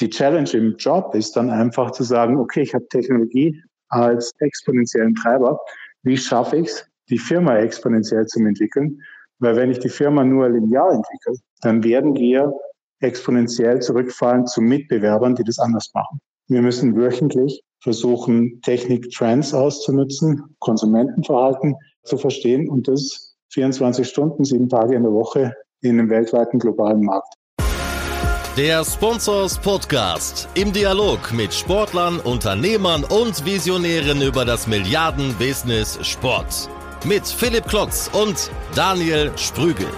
Die Challenge im Job ist dann einfach zu sagen, okay, ich habe Technologie als exponentiellen Treiber. Wie schaffe ich es, die Firma exponentiell zu entwickeln? Weil wenn ich die Firma nur linear entwickle, dann werden wir exponentiell zurückfallen zu Mitbewerbern, die das anders machen. Wir müssen wöchentlich versuchen, Technik-Trends auszunutzen, Konsumentenverhalten zu verstehen und das 24 Stunden, sieben Tage in der Woche in einem weltweiten globalen Markt. Der Sponsors Podcast im Dialog mit Sportlern, Unternehmern und Visionären über das Milliarden-Business Sport. Mit Philipp Klotz und Daniel Sprügel.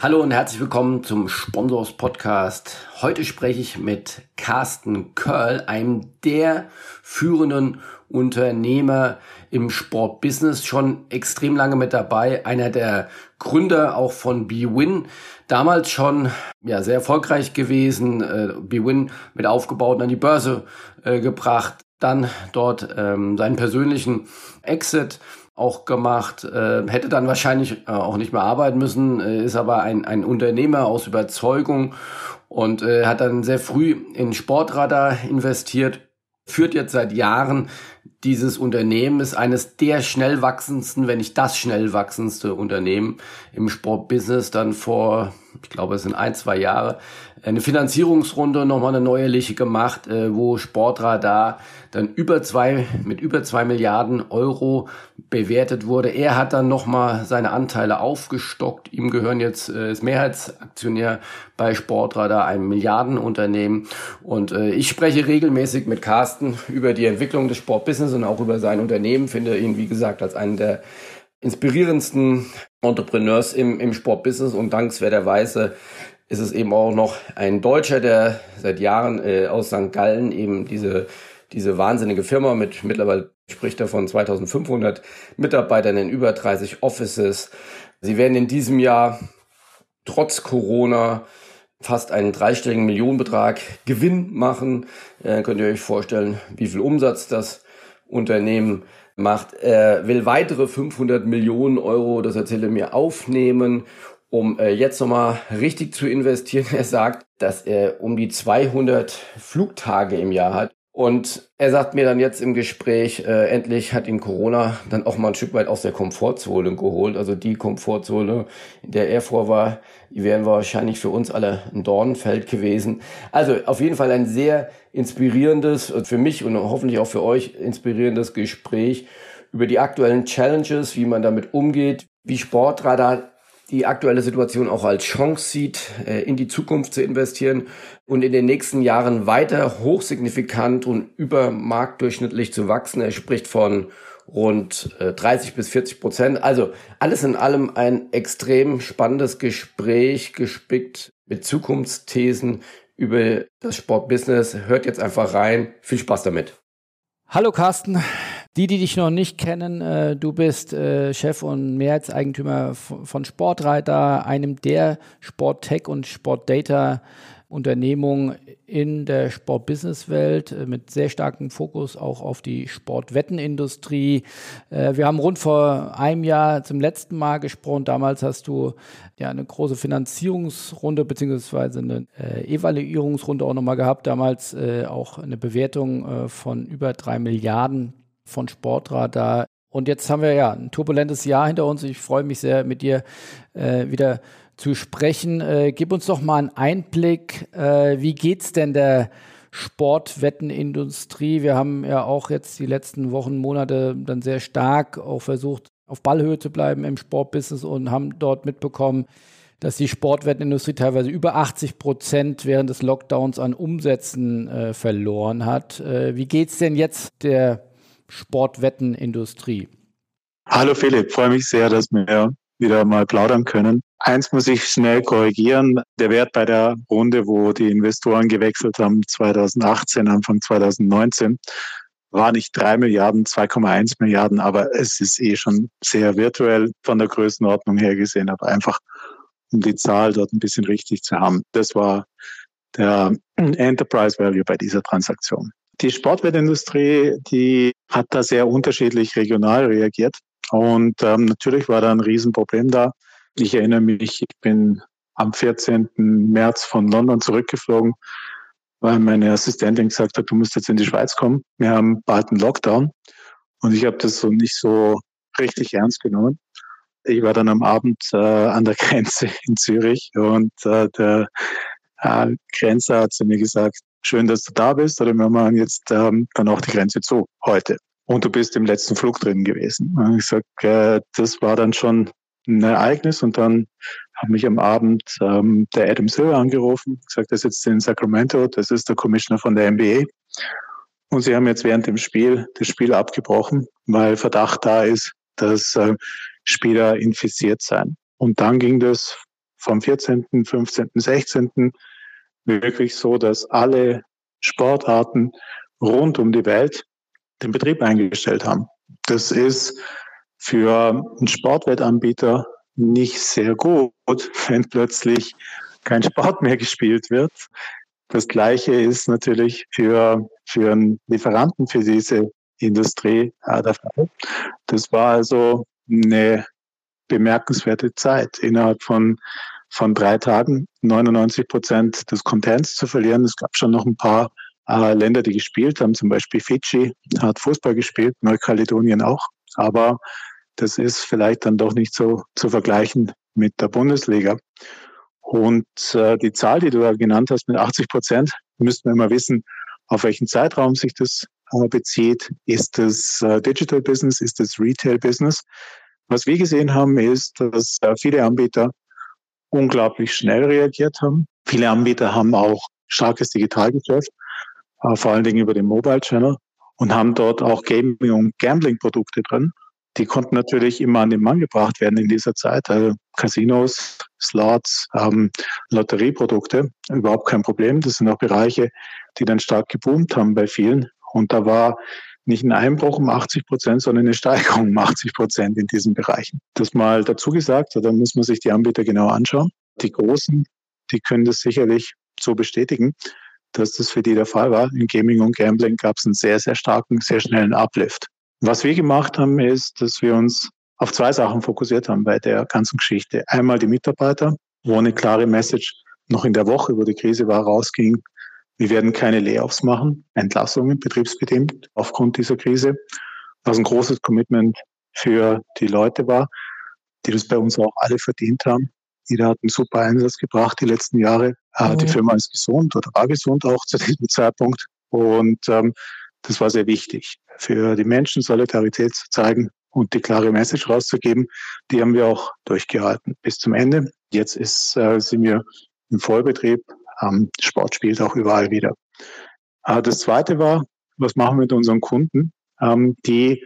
Hallo und herzlich willkommen zum Sponsors Podcast. Heute spreche ich mit Carsten Curl, einem der führenden Unternehmer im Sportbusiness, schon extrem lange mit dabei, einer der Gründer auch von BWin, damals schon ja sehr erfolgreich gewesen, äh, BWin mit aufgebaut an die Börse äh, gebracht, dann dort ähm, seinen persönlichen Exit auch gemacht, äh, hätte dann wahrscheinlich äh, auch nicht mehr arbeiten müssen, äh, ist aber ein, ein Unternehmer aus Überzeugung und äh, hat dann sehr früh in Sportradar investiert, führt jetzt seit Jahren dieses Unternehmen ist eines der schnell wachsendsten, wenn nicht das schnell wachsendste Unternehmen im Sportbusiness. Dann vor, ich glaube, es sind ein, zwei Jahre, eine Finanzierungsrunde nochmal eine neuerliche gemacht, äh, wo Sportradar dann über zwei, mit über zwei Milliarden Euro bewertet wurde. Er hat dann nochmal seine Anteile aufgestockt. Ihm gehören jetzt, äh, ist Mehrheitsaktionär bei Sportradar, einem Milliardenunternehmen. Und äh, ich spreche regelmäßig mit Carsten über die Entwicklung des Sportbusiness und auch über sein Unternehmen. Finde ihn, wie gesagt, als einen der inspirierendsten Entrepreneurs im, im Sportbusiness und dankenswerterweise ist es eben auch noch ein Deutscher, der seit Jahren äh, aus St. Gallen eben diese, diese wahnsinnige Firma mit mittlerweile spricht er von 2500 Mitarbeitern in über 30 Offices. Sie werden in diesem Jahr trotz Corona fast einen dreistelligen Millionenbetrag Gewinn machen. Äh, könnt ihr euch vorstellen, wie viel Umsatz das Unternehmen macht. Er will weitere 500 Millionen Euro, das erzählt er mir, aufnehmen um äh, jetzt nochmal richtig zu investieren. Er sagt, dass er um die 200 Flugtage im Jahr hat. Und er sagt mir dann jetzt im Gespräch, äh, endlich hat ihn Corona dann auch mal ein Stück weit aus der Komfortzone geholt. Also die Komfortzone, in der er vor war, die wären wahrscheinlich für uns alle ein Dornfeld gewesen. Also auf jeden Fall ein sehr inspirierendes, für mich und hoffentlich auch für euch inspirierendes Gespräch über die aktuellen Challenges, wie man damit umgeht, wie Sportradar die aktuelle Situation auch als Chance sieht, äh, in die Zukunft zu investieren und in den nächsten Jahren weiter hochsignifikant und übermarktdurchschnittlich zu wachsen. Er spricht von rund 30 äh, bis 40 Prozent. Also alles in allem ein extrem spannendes Gespräch, gespickt mit Zukunftsthesen über das Sportbusiness. Hört jetzt einfach rein. Viel Spaß damit. Hallo Carsten, die, die dich noch nicht kennen, äh, du bist äh, Chef und Mehrheitseigentümer von Sportreiter, einem der Sporttech und Sportdata Unternehmung in der Sportbusinesswelt äh, mit sehr starkem Fokus auch auf die Sportwettenindustrie. Äh, wir haben rund vor einem Jahr zum letzten Mal gesprochen. Damals hast du ja eine große Finanzierungsrunde beziehungsweise eine äh, Evaluierungsrunde auch nochmal gehabt. Damals auch eine Bewertung von über drei Milliarden von Sportradar. Und jetzt haben wir ja ein turbulentes Jahr hinter uns. Ich freue mich sehr, mit dir äh, wieder zu sprechen. Äh, gib uns doch mal einen Einblick. Äh, wie geht's denn der Sportwettenindustrie? Wir haben ja auch jetzt die letzten Wochen, Monate dann sehr stark auch versucht, auf Ballhöhe zu bleiben im Sportbusiness und haben dort mitbekommen, dass die Sportwettenindustrie teilweise über 80 Prozent während des Lockdowns an Umsätzen äh, verloren hat. Äh, wie geht's denn jetzt der Sportwettenindustrie. Hallo Philipp, freue mich sehr, dass wir wieder mal plaudern können. Eins muss ich schnell korrigieren. Der Wert bei der Runde, wo die Investoren gewechselt haben, 2018, Anfang 2019, war nicht drei Milliarden, 2,1 Milliarden, aber es ist eh schon sehr virtuell von der Größenordnung her gesehen, aber einfach um die Zahl dort ein bisschen richtig zu haben. Das war der Enterprise Value bei dieser Transaktion. Die Sportwettindustrie, die hat da sehr unterschiedlich regional reagiert. Und ähm, natürlich war da ein Riesenproblem da. Ich erinnere mich, ich bin am 14. März von London zurückgeflogen, weil meine Assistentin gesagt hat, du musst jetzt in die Schweiz kommen. Wir haben bald einen Lockdown. Und ich habe das so nicht so richtig ernst genommen. Ich war dann am Abend äh, an der Grenze in Zürich und äh, der äh, Grenzer hat zu mir gesagt, schön, dass du da bist, oder wir machen jetzt ähm, dann auch die Grenze zu heute. Und du bist im letzten Flug drin gewesen. Und ich sag, äh, das war dann schon ein Ereignis und dann hat mich am Abend ähm, der Adam Silver angerufen, gesagt, er sitzt in Sacramento, das ist der Commissioner von der NBA. Und sie haben jetzt während dem Spiel das Spiel abgebrochen, weil Verdacht da ist, dass äh, Spieler infiziert seien. Und dann ging das vom 14., 15., 16. wirklich so, dass alle Sportarten rund um die Welt den Betrieb eingestellt haben. Das ist für einen Sportwettanbieter nicht sehr gut, wenn plötzlich kein Sport mehr gespielt wird. Das Gleiche ist natürlich für, für einen Lieferanten für diese Industrie der Fall. Das war also eine bemerkenswerte Zeit, innerhalb von, von drei Tagen 99 Prozent des Contents zu verlieren. Es gab schon noch ein paar äh, Länder, die gespielt haben, zum Beispiel Fidschi hat Fußball gespielt, Neukaledonien auch. Aber das ist vielleicht dann doch nicht so zu vergleichen mit der Bundesliga. Und äh, die Zahl, die du da genannt hast mit 80 Prozent, müssten wir immer wissen, auf welchen Zeitraum sich das äh, bezieht. Ist das äh, Digital Business? Ist das Retail Business? Was wir gesehen haben, ist, dass äh, viele Anbieter unglaublich schnell reagiert haben. Viele Anbieter haben auch starkes Digitalgeschäft, vor allen Dingen über den Mobile Channel und haben dort auch Gaming- und Gambling-Produkte drin. Die konnten natürlich immer an den Mann gebracht werden in dieser Zeit. Also Casinos, Slots, ähm, Lotterieprodukte, überhaupt kein Problem. Das sind auch Bereiche, die dann stark geboomt haben bei vielen. Und da war nicht ein Einbruch um 80 Prozent, sondern eine Steigerung um 80 Prozent in diesen Bereichen. Das mal dazu gesagt, da muss man sich die Anbieter genau anschauen. Die Großen, die können das sicherlich so bestätigen, dass das für die der Fall war. In Gaming und Gambling gab es einen sehr, sehr starken, sehr schnellen Uplift. Was wir gemacht haben, ist, dass wir uns auf zwei Sachen fokussiert haben bei der ganzen Geschichte. Einmal die Mitarbeiter, wo eine klare Message noch in der Woche, wo die Krise war, rausging, wir werden keine Layoffs machen, Entlassungen betriebsbedingt aufgrund dieser Krise, was ein großes Commitment für die Leute war, die das bei uns auch alle verdient haben. Jeder hat einen super Einsatz gebracht die letzten Jahre. Mhm. Die Firma ist gesund oder war gesund auch zu diesem Zeitpunkt. Und ähm, das war sehr wichtig, für die Menschen Solidarität zu zeigen und die klare Message rauszugeben. Die haben wir auch durchgehalten bis zum Ende. Jetzt ist, äh, sind wir im Vollbetrieb, ähm, Sport spielt auch überall wieder. Äh, das zweite war, was machen wir mit unseren Kunden, ähm, die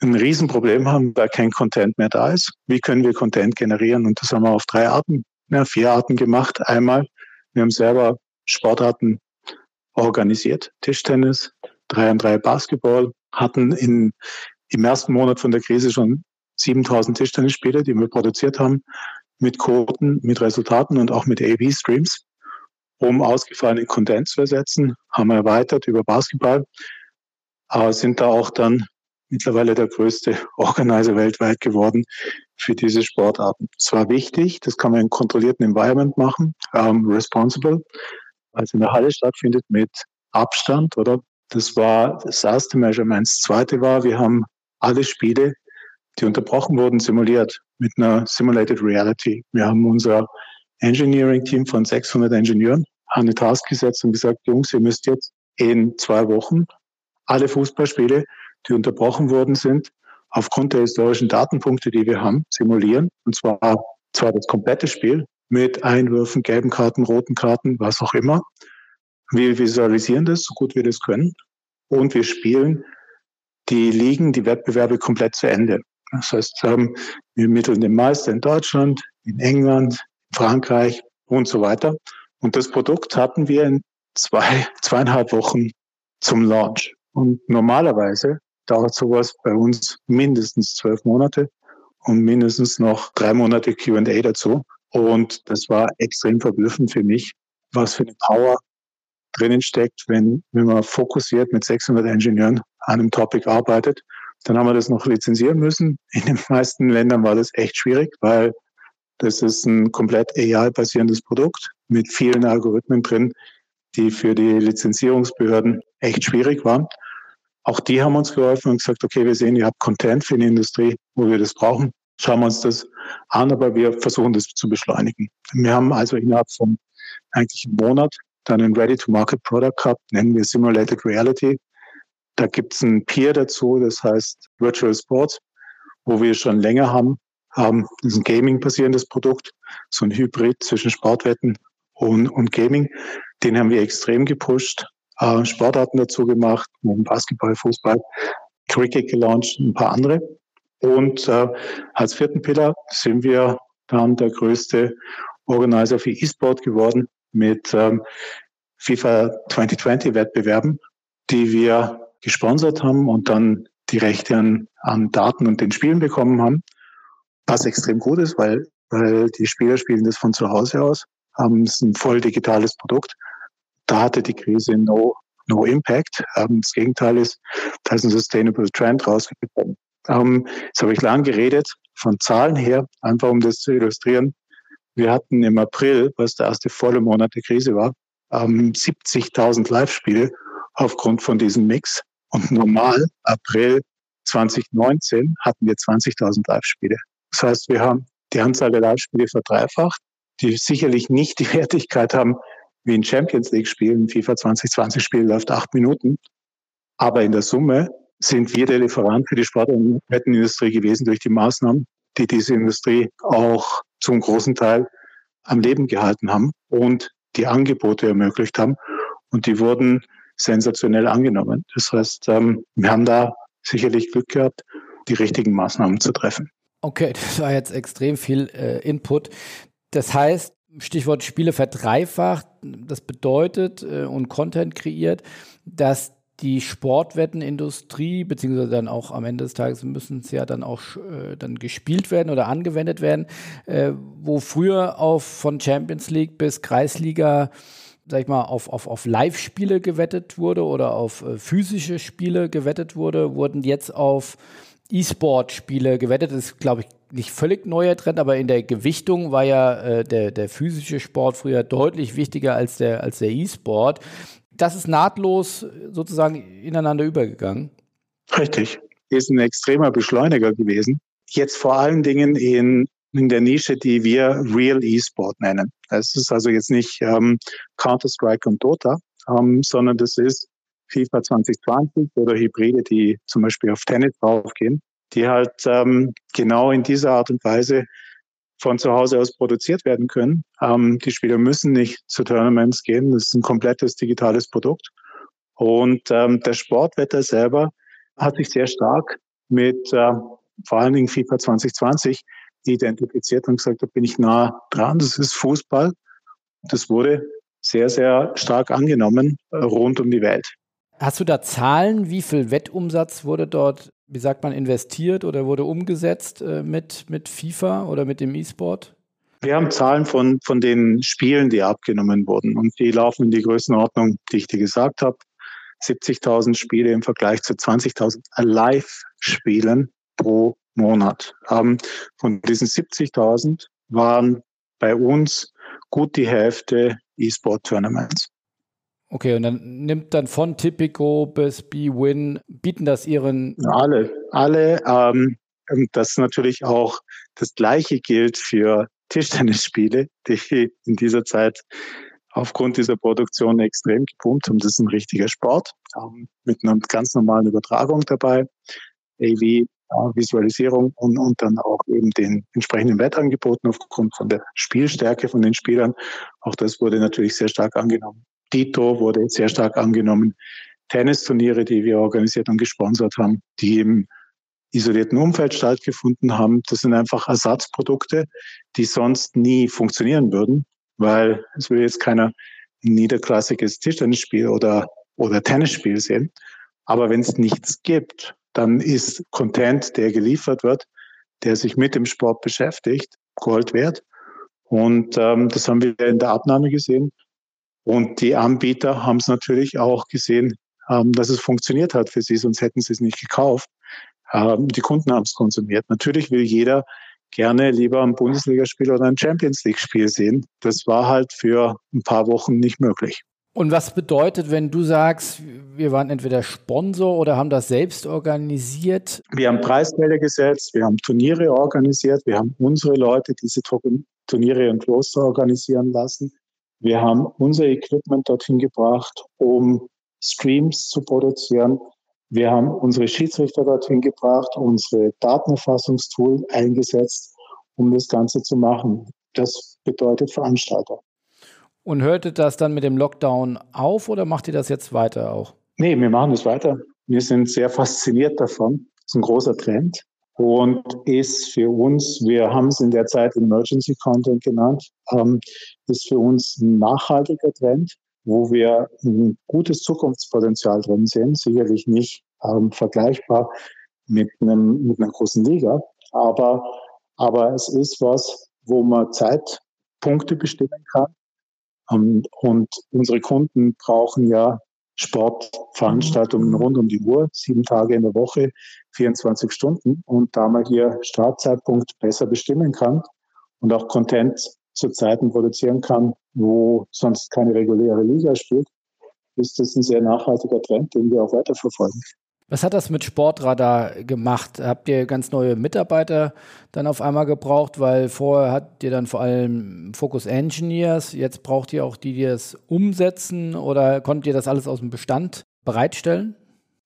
ein Riesenproblem haben, weil kein Content mehr da ist. Wie können wir Content generieren? Und das haben wir auf drei Arten, ja, vier Arten gemacht. Einmal, wir haben selber Sportarten organisiert, Tischtennis, drei an drei Basketball, hatten in, im ersten Monat von der Krise schon 7000 Tischtennisspieler, die wir produziert haben, mit Quoten, mit Resultaten und auch mit AB-Streams um ausgefallene Content zu ersetzen, haben wir erweitert über Basketball, aber sind da auch dann mittlerweile der größte Organizer weltweit geworden für diese Sportarten. Es war wichtig, das kann man in kontrollierten Environment machen, ähm, responsible, also in der Halle stattfindet mit Abstand, oder? Das war das erste Measurement. Das zweite war, wir haben alle Spiele, die unterbrochen wurden, simuliert mit einer Simulated Reality. Wir haben unser Engineering-Team von 600 Ingenieuren an eine Task gesetzt und gesagt, Jungs, ihr müsst jetzt in zwei Wochen alle Fußballspiele, die unterbrochen worden sind, aufgrund der historischen Datenpunkte, die wir haben, simulieren. Und zwar, zwar das komplette Spiel mit Einwürfen, gelben Karten, roten Karten, was auch immer. Wir visualisieren das, so gut wir das können. Und wir spielen die Ligen, die Wettbewerbe komplett zu Ende. Das heißt, wir ermitteln den Meister in Deutschland, in England, Frankreich und so weiter. Und das Produkt hatten wir in zwei, zweieinhalb Wochen zum Launch. Und normalerweise dauert sowas bei uns mindestens zwölf Monate und mindestens noch drei Monate QA dazu. Und das war extrem verblüffend für mich, was für eine Power drinnen steckt, wenn, wenn man fokussiert mit 600 Ingenieuren an einem Topic arbeitet. Dann haben wir das noch lizenzieren müssen. In den meisten Ländern war das echt schwierig, weil Das ist ein komplett AI-basierendes Produkt mit vielen Algorithmen drin, die für die Lizenzierungsbehörden echt schwierig waren. Auch die haben uns geholfen und gesagt, okay, wir sehen, ihr habt Content für die Industrie, wo wir das brauchen. Schauen wir uns das an, aber wir versuchen das zu beschleunigen. Wir haben also innerhalb von eigentlich einem Monat dann ein Ready-to-Market-Product gehabt, nennen wir Simulated Reality. Da gibt es ein Peer dazu, das heißt Virtual Sports, wo wir schon länger haben. haben das ist ein Gaming-basierendes Produkt, so ein Hybrid zwischen Sportwetten und, und Gaming. Den haben wir extrem gepusht, äh, Sportarten dazu gemacht, Basketball, Fußball, Cricket gelauncht, ein paar andere. Und äh, als vierten Pillar sind wir dann der größte Organizer für E-Sport geworden mit ähm, FIFA 2020 Wettbewerben, die wir gesponsert haben und dann die Rechte an, an Daten und den Spielen bekommen haben, was extrem gut ist, weil, weil die Spieler spielen das von zu Hause aus, haben es ein voll digitales Produkt. Da hatte die Krise no, no Impact. Ähm, das Gegenteil ist, da ist ein Sustainable Trend rausgekommen. Ähm, jetzt habe ich lang geredet, von Zahlen her, einfach um das zu illustrieren. Wir hatten im April, was der erste volle Monat der Krise war, ähm, 70.000 Live-Spiele aufgrund von diesem Mix. Und normal, April 2019, hatten wir 20.000 Live-Spiele. Das heißt, wir haben die Anzahl der Live-Spiele verdreifacht, die sicherlich nicht die Wertigkeit haben wie ein Champions League-Spiel. Ein FIFA 2020-Spiel läuft acht Minuten. Aber in der Summe sind wir der Lieferant für die Sport- und Wettenindustrie gewesen durch die Maßnahmen, die diese Industrie auch zum großen Teil am Leben gehalten haben und die Angebote ermöglicht haben. Und die wurden sensationell angenommen. Das heißt, ähm, wir haben da sicherlich Glück gehabt, die richtigen Maßnahmen zu treffen. Okay, das war jetzt extrem viel äh, Input. Das heißt, Stichwort Spiele verdreifacht, das bedeutet äh, und Content kreiert, dass die Sportwettenindustrie, beziehungsweise dann auch am Ende des Tages müssen es ja dann auch äh, dann gespielt werden oder angewendet werden, äh, wo früher auf von Champions League bis Kreisliga sag ich mal, auf, auf, auf Live-Spiele gewettet wurde oder auf äh, physische Spiele gewettet wurde, wurden jetzt auf E-Sport-Spiele gewettet. Das ist, glaube ich, nicht völlig neuer Trend, aber in der Gewichtung war ja äh, der, der physische Sport früher deutlich wichtiger als der, als der E-Sport das ist nahtlos sozusagen ineinander übergegangen. Richtig. Ist ein extremer Beschleuniger gewesen. Jetzt vor allen Dingen in, in der Nische, die wir Real E-Sport nennen. Es ist also jetzt nicht ähm, Counter-Strike und Dota, ähm, sondern das ist FIFA 2020 oder Hybride, die zum Beispiel auf Tennis draufgehen, die halt ähm, genau in dieser Art und Weise von zu Hause aus produziert werden können. Ähm, die Spieler müssen nicht zu Tournaments gehen. Das ist ein komplettes digitales Produkt. Und ähm, der Sportwetter selber hat sich sehr stark mit äh, vor allen Dingen FIFA 2020 identifiziert und gesagt, da bin ich nah dran. Das ist Fußball. Das wurde sehr, sehr stark angenommen äh, rund um die Welt. Hast du da Zahlen? Wie viel Wettumsatz wurde dort wie sagt man, investiert oder wurde umgesetzt äh, mit, mit FIFA oder mit dem E-Sport? Wir haben Zahlen von, von den Spielen, die abgenommen wurden. Und die laufen in die Größenordnung, die ich dir gesagt habe. 70.000 Spiele im Vergleich zu 20.000 Live-Spielen pro Monat. Ähm, von diesen 70.000 waren bei uns gut die Hälfte E-Sport-Tournaments. Okay, und dann nimmt dann von Tipico bis B-Win, bieten das ihren. Alle, alle. Ähm, das natürlich auch das Gleiche gilt für Tischtennisspiele, die in dieser Zeit aufgrund dieser Produktion extrem gepumpt haben. Das ist ein richtiger Sport ähm, mit einer ganz normalen Übertragung dabei, AV, äh, Visualisierung und, und dann auch eben den entsprechenden Wettangeboten aufgrund von der Spielstärke von den Spielern. Auch das wurde natürlich sehr stark angenommen. Dito wurde sehr stark angenommen. Tennisturniere, die wir organisiert und gesponsert haben, die im isolierten Umfeld stattgefunden haben, das sind einfach Ersatzprodukte, die sonst nie funktionieren würden, weil es will jetzt keiner ein niederklassiges Tischtennisspiel oder, oder Tennisspiel sehen. Aber wenn es nichts gibt, dann ist Content, der geliefert wird, der sich mit dem Sport beschäftigt, Gold wert. Und ähm, das haben wir in der Abnahme gesehen. Und die Anbieter haben es natürlich auch gesehen, ähm, dass es funktioniert hat für sie, sonst hätten sie es nicht gekauft. Ähm, die Kunden haben es konsumiert. Natürlich will jeder gerne lieber ein Bundesligaspiel oder ein Champions League-Spiel sehen. Das war halt für ein paar Wochen nicht möglich. Und was bedeutet, wenn du sagst, wir waren entweder Sponsor oder haben das selbst organisiert? Wir haben Preisgelder gesetzt, wir haben Turniere organisiert, wir haben unsere Leute diese Turniere und Roster organisieren lassen. Wir haben unser Equipment dorthin gebracht, um Streams zu produzieren. Wir haben unsere Schiedsrichter dorthin gebracht, unsere Datenerfassungstool eingesetzt, um das Ganze zu machen. Das bedeutet Veranstalter. Und hörte das dann mit dem Lockdown auf oder macht ihr das jetzt weiter auch? Nee, wir machen es weiter. Wir sind sehr fasziniert davon. Das ist ein großer Trend und ist für uns, wir haben es in der Zeit Emergency Content genannt, ähm, ist für uns ein nachhaltiger Trend, wo wir ein gutes Zukunftspotenzial drin sehen. Sicherlich nicht ähm, vergleichbar mit, einem, mit einer großen Liga, aber, aber es ist was, wo man Zeitpunkte bestimmen kann ähm, und unsere Kunden brauchen ja Sportveranstaltungen rund um die Uhr, sieben Tage in der Woche, 24 Stunden. Und da man hier Startzeitpunkt besser bestimmen kann und auch Content zu Zeiten produzieren kann, wo sonst keine reguläre Liga spielt, ist das ein sehr nachhaltiger Trend, den wir auch weiterverfolgen. Was hat das mit Sportradar gemacht? Habt ihr ganz neue Mitarbeiter dann auf einmal gebraucht? Weil vorher habt ihr dann vor allem Focus Engineers, jetzt braucht ihr auch die, die das umsetzen oder konntet ihr das alles aus dem Bestand bereitstellen?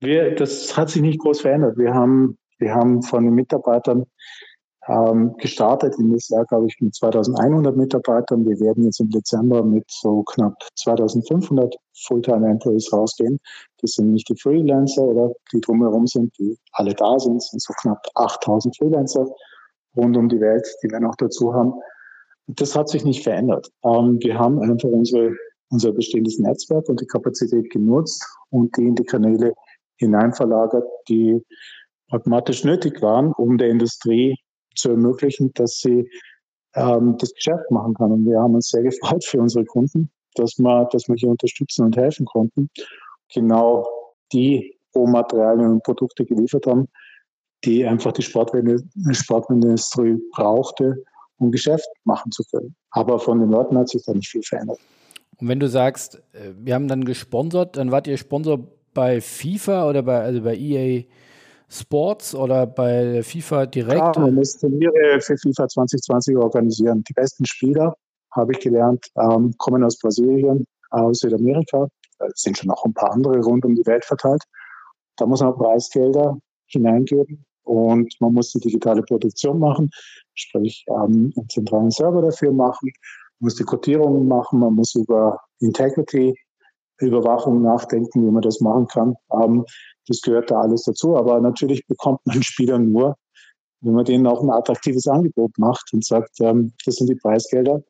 Wir, das hat sich nicht groß verändert. Wir haben, wir haben von den Mitarbeitern ähm, gestartet in das Jahr, glaube ich, mit 2100 Mitarbeitern. Wir werden jetzt im Dezember mit so knapp 2500 Fulltime-Employees rausgehen. Das sind nicht die Freelancer oder die drumherum sind, die alle da sind. Das sind so knapp 8000 Freelancer rund um die Welt, die wir noch dazu haben. Das hat sich nicht verändert. Ähm, wir haben einfach unsere, unser bestehendes Netzwerk und die Kapazität genutzt und die in die Kanäle hineinverlagert, die pragmatisch nötig waren, um der Industrie zu ermöglichen, dass sie ähm, das Geschäft machen kann. Und wir haben uns sehr gefreut für unsere Kunden, dass wir, dass wir hier unterstützen und helfen konnten. Genau die Rohmaterialien und Produkte geliefert haben, die einfach die Sportindustrie brauchte, um Geschäft machen zu können. Aber von den Leuten hat sich da nicht viel verändert. Und wenn du sagst, äh, wir haben dann gesponsert, dann wart ihr Sponsor bei FIFA oder bei, also bei EA Sports oder bei FIFA direkt? Ja, man muss Turniere für FIFA 2020 organisieren. Die besten Spieler, habe ich gelernt, ähm, kommen aus Brasilien, aus Südamerika. Es sind schon noch ein paar andere rund um die Welt verteilt. Da muss man Preisgelder hineingeben und man muss die digitale Produktion machen, sprich ähm, einen zentralen Server dafür machen, man muss die Codierungen machen, man muss über Integrity Überwachung nachdenken, wie man das machen kann. Ähm, das gehört da alles dazu. Aber natürlich bekommt man Spieler nur, wenn man denen auch ein attraktives Angebot macht und sagt, ähm, das sind die Preisgelder,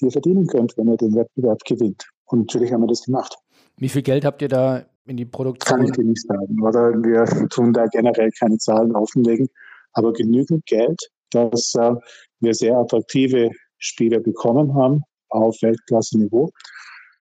die ihr verdienen könnt, wenn ihr den Wettbewerb gewinnt. Und natürlich haben wir das gemacht. Wie viel Geld habt ihr da in die Produktion? Kann ich dir nicht sagen. Oder wir tun da generell keine Zahlen offenlegen, aber genügend Geld, dass äh, wir sehr attraktive Spieler bekommen haben auf Weltklasse-Niveau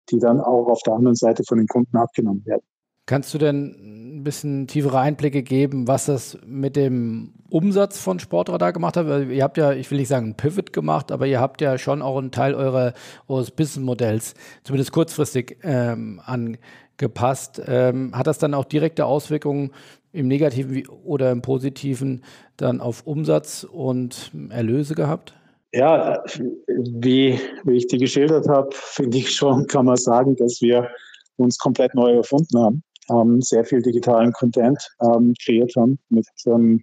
die dann auch auf der anderen Seite von den Kunden abgenommen werden. Kannst du denn ein bisschen tiefere Einblicke geben, was das mit dem Umsatz von Sportradar gemacht hat? Weil ihr habt ja, ich will nicht sagen, ein Pivot gemacht, aber ihr habt ja schon auch einen Teil eurer, eures Businessmodells, zumindest kurzfristig, ähm, angepasst. Ähm, hat das dann auch direkte Auswirkungen im Negativen oder im Positiven dann auf Umsatz und Erlöse gehabt? Ja, wie, wie ich die geschildert habe, finde ich schon, kann man sagen, dass wir uns komplett neu erfunden haben, ähm, sehr viel digitalen Content ähm, kreiert haben mit einem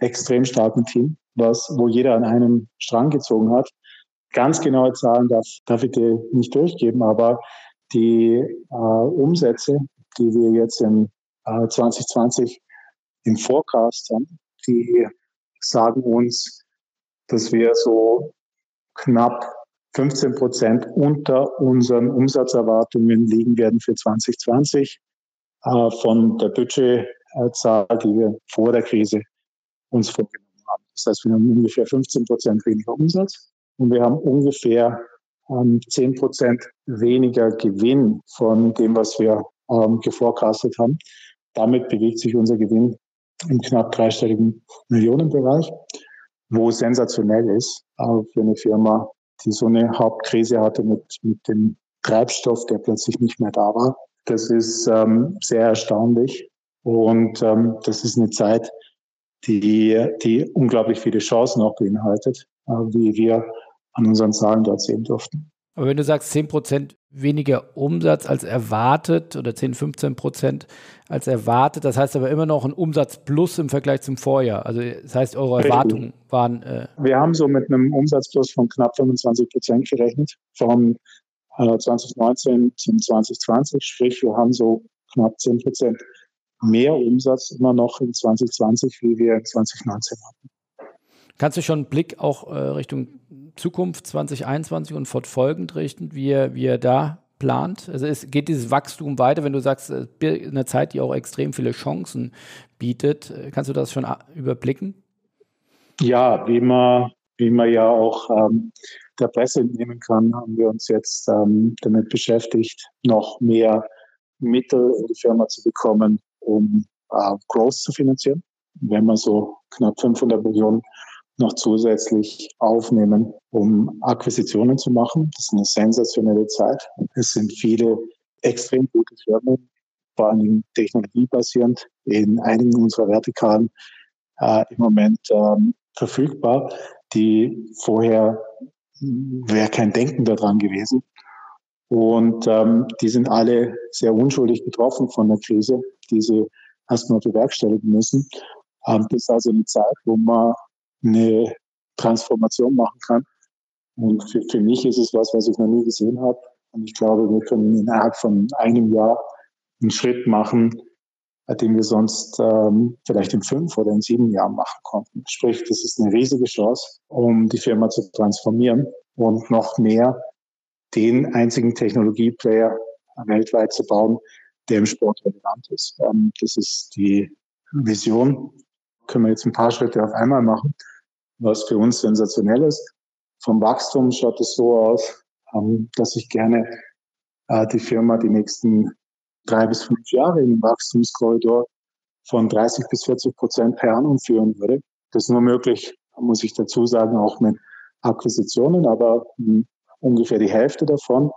extrem starken Team, was, wo jeder an einem Strang gezogen hat. Ganz genaue Zahlen darf, darf ich dir nicht durchgeben, aber die äh, Umsätze, die wir jetzt in äh, 2020 im Forecast haben, die sagen uns, dass wir so knapp 15 Prozent unter unseren Umsatzerwartungen liegen werden für 2020 äh, von der Budgetzahl, die wir vor der Krise uns vorgenommen haben. Das heißt, wir haben ungefähr 15 Prozent weniger Umsatz und wir haben ungefähr ähm, 10 Prozent weniger Gewinn von dem, was wir ähm, geforecastet haben. Damit bewegt sich unser Gewinn im knapp dreistelligen Millionenbereich. Wo sensationell ist für eine Firma, die so eine Hauptkrise hatte mit, mit dem Treibstoff, der plötzlich nicht mehr da war. Das ist ähm, sehr erstaunlich und ähm, das ist eine Zeit, die, die unglaublich viele Chancen auch beinhaltet, äh, wie wir an unseren Zahlen dort sehen durften. Aber wenn du sagst, 10 Prozent weniger Umsatz als erwartet oder 10, 15 Prozent als erwartet, das heißt aber immer noch ein Umsatz plus im Vergleich zum Vorjahr. Also das heißt, eure Erwartungen waren. Äh Wir haben so mit einem Umsatzplus von knapp 25 Prozent gerechnet, von äh, 2019 zum 2020. Sprich, wir haben so knapp 10 Prozent mehr Umsatz immer noch in 2020, wie wir in 2019 hatten. Kannst du schon einen Blick auch äh, Richtung Zukunft 2021 und fortfolgend richten, wie ihr, wie ihr da plant? Also es geht dieses Wachstum weiter, wenn du sagst, in einer Zeit, die auch extrem viele Chancen bietet. Kannst du das schon überblicken? Ja, wie man, wie man ja auch ähm, der Presse entnehmen kann, haben wir uns jetzt ähm, damit beschäftigt, noch mehr Mittel in die Firma zu bekommen, um äh, Growth zu finanzieren. Wenn man so knapp 500 Millionen noch zusätzlich aufnehmen, um Akquisitionen zu machen. Das ist eine sensationelle Zeit. Es sind viele extrem gute Firmen, vor Dingen technologiebasierend, in einigen unserer Vertikalen äh, im Moment ähm, verfügbar, die vorher wäre kein Denken daran gewesen. Und ähm, die sind alle sehr unschuldig betroffen von der Krise, die sie erstmal bewerkstelligen müssen. Ähm, das ist also eine Zeit, wo man eine Transformation machen kann. Und für, für mich ist es was, was ich noch nie gesehen habe. Und ich glaube, wir können innerhalb von einem Jahr einen Schritt machen, den wir sonst ähm, vielleicht in fünf oder in sieben Jahren machen konnten. Sprich, das ist eine riesige Chance, um die Firma zu transformieren und noch mehr den einzigen Technologieplayer weltweit zu bauen, der im Sport relevant ist. Ähm, das ist die Vision. Können wir jetzt ein paar Schritte auf einmal machen was für uns sensationell ist. Vom Wachstum schaut es so aus, ähm, dass ich gerne äh, die Firma die nächsten drei bis fünf Jahre im Wachstumskorridor von 30 bis 40 Prozent per annum führen würde. Das ist nur möglich, muss ich dazu sagen, auch mit Akquisitionen, aber hm, ungefähr die Hälfte davon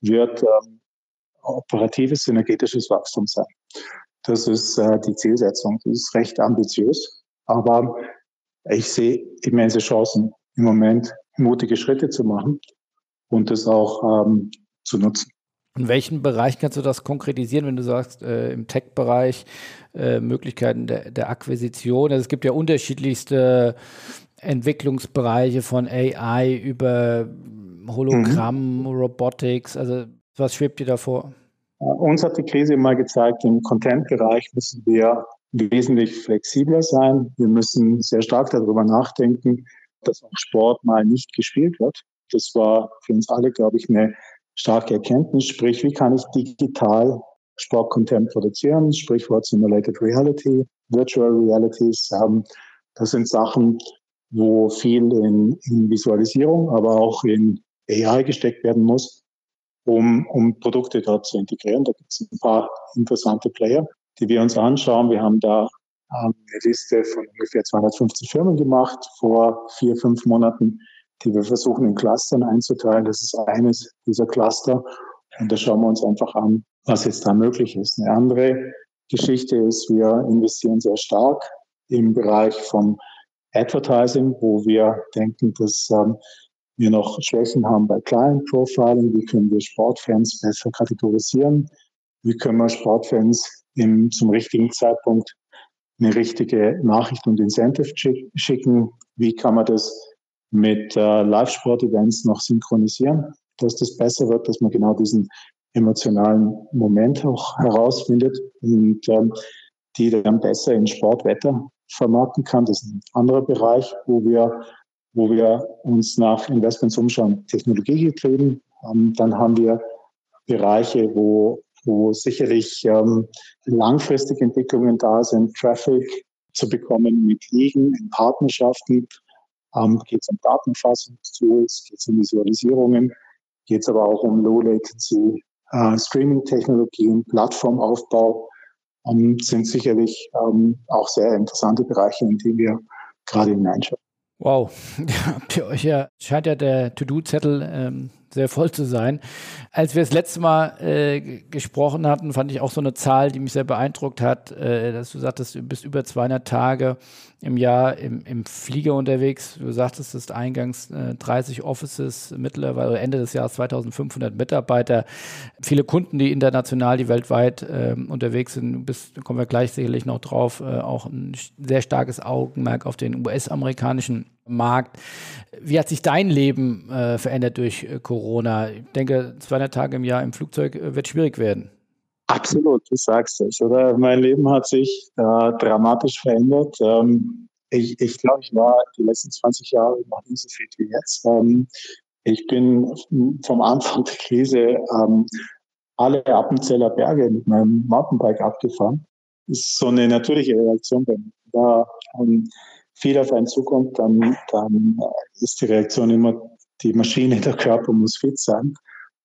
wird ähm, operatives, synergetisches Wachstum sein. Das ist äh, die Zielsetzung. Das ist recht ambitiös, aber ich sehe immense Chancen im Moment, mutige Schritte zu machen und das auch ähm, zu nutzen. In welchen Bereichen kannst du das konkretisieren, wenn du sagst, äh, im Tech-Bereich äh, Möglichkeiten der, der Akquisition? Also es gibt ja unterschiedlichste Entwicklungsbereiche von AI über Hologramm, mhm. Robotics. Also was schwebt dir davor? Uns hat die Krise mal gezeigt, im Content-Bereich müssen wir wesentlich flexibler sein. Wir müssen sehr stark darüber nachdenken, dass auch Sport mal nicht gespielt wird. Das war für uns alle, glaube ich, eine starke Erkenntnis. Sprich, wie kann ich digital Sportcontent produzieren? Sprichwort Simulated Reality, Virtual Realities. Das sind Sachen, wo viel in, in Visualisierung, aber auch in AI gesteckt werden muss, um, um Produkte dort zu integrieren. Da gibt es ein paar interessante Player die wir uns anschauen. Wir haben da ähm, eine Liste von ungefähr 250 Firmen gemacht vor vier, fünf Monaten, die wir versuchen in Clustern einzuteilen. Das ist eines dieser Cluster. Und da schauen wir uns einfach an, was jetzt da möglich ist. Eine andere Geschichte ist, wir investieren sehr stark im Bereich von Advertising, wo wir denken, dass ähm, wir noch Schwächen haben bei Client Profiling. Wie können wir Sportfans besser kategorisieren? Wie können wir Sportfans im, zum richtigen Zeitpunkt eine richtige Nachricht und Incentive schicken. Wie kann man das mit äh, Live-Sport-Events noch synchronisieren, dass das besser wird, dass man genau diesen emotionalen Moment auch herausfindet und ähm, die dann besser in Sportwetter vermarkten kann. Das ist ein anderer Bereich, wo wir, wo wir uns nach Investments umschauen, Technologie getrieben. Ähm, dann haben wir Bereiche, wo wo sicherlich ähm, langfristige Entwicklungen da sind, Traffic zu bekommen mit Ligen in Partnerschaften. Ähm, geht es um Datenfassungstools, geht es um Visualisierungen, geht es aber auch um Low-Latency äh, Streaming-Technologien, Plattformaufbau, ähm, sind sicherlich ähm, auch sehr interessante Bereiche, in die wir gerade hineinschauen. Wow, habt ihr euch ja, scheint ja der To-Do-Zettel ähm, sehr voll zu sein. Als wir das letzte Mal äh, gesprochen hatten, fand ich auch so eine Zahl, die mich sehr beeindruckt hat, äh, dass du sagtest, du bist über 200 Tage im Jahr im, im Flieger unterwegs. Du sagtest, es ist eingangs äh, 30 Offices, mittlerweile Ende des Jahres 2500 Mitarbeiter, viele Kunden, die international, die weltweit äh, unterwegs sind. Da kommen wir gleich sicherlich noch drauf, äh, auch ein sehr starkes Augenmerk auf den US-amerikanischen Markt. Wie hat sich dein Leben äh, verändert durch äh, Corona? Ich denke, 200 Tage im Jahr im Flugzeug äh, wird schwierig werden. Absolut, du sagst es, oder? Mein Leben hat sich äh, dramatisch verändert. Ähm, ich, ich glaube, ich war die letzten 20 Jahre noch nie so fit wie jetzt. Ähm, ich bin vom Anfang der Krise ähm, alle Appenzeller Berge mit meinem Mountainbike abgefahren. Das ist so eine natürliche Reaktion bei mir. Da viel auf einen zukommt, dann, dann ist die Reaktion immer, die Maschine, der Körper muss fit sein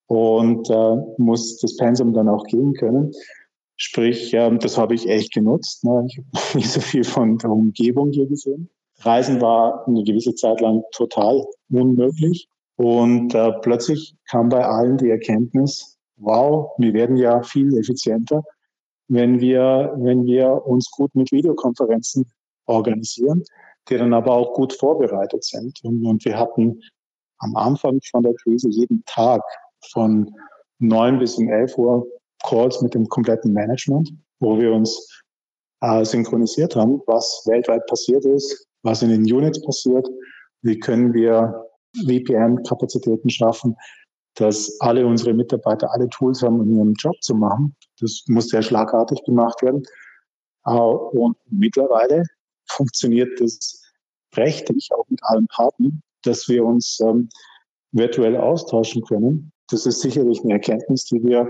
und äh, muss das Pensum dann auch gehen können. Sprich, ähm, das habe ich echt genutzt. Ne? Ich habe nicht so viel von der Umgebung hier gesehen. Reisen war eine gewisse Zeit lang total unmöglich. Und äh, plötzlich kam bei allen die Erkenntnis, wow, wir werden ja viel effizienter, wenn wir, wenn wir uns gut mit Videokonferenzen organisieren, die dann aber auch gut vorbereitet sind. Und, und wir hatten am Anfang von der Krise jeden Tag von neun bis um elf Uhr Calls mit dem kompletten Management, wo wir uns äh, synchronisiert haben, was weltweit passiert ist, was in den Units passiert, wie können wir VPN-Kapazitäten schaffen, dass alle unsere Mitarbeiter alle Tools haben, um ihren Job zu machen. Das muss sehr schlagartig gemacht werden. Äh, und mittlerweile funktioniert das rechtlich auch mit allen Partnern, dass wir uns ähm, virtuell austauschen können das ist sicherlich eine Erkenntnis, die wir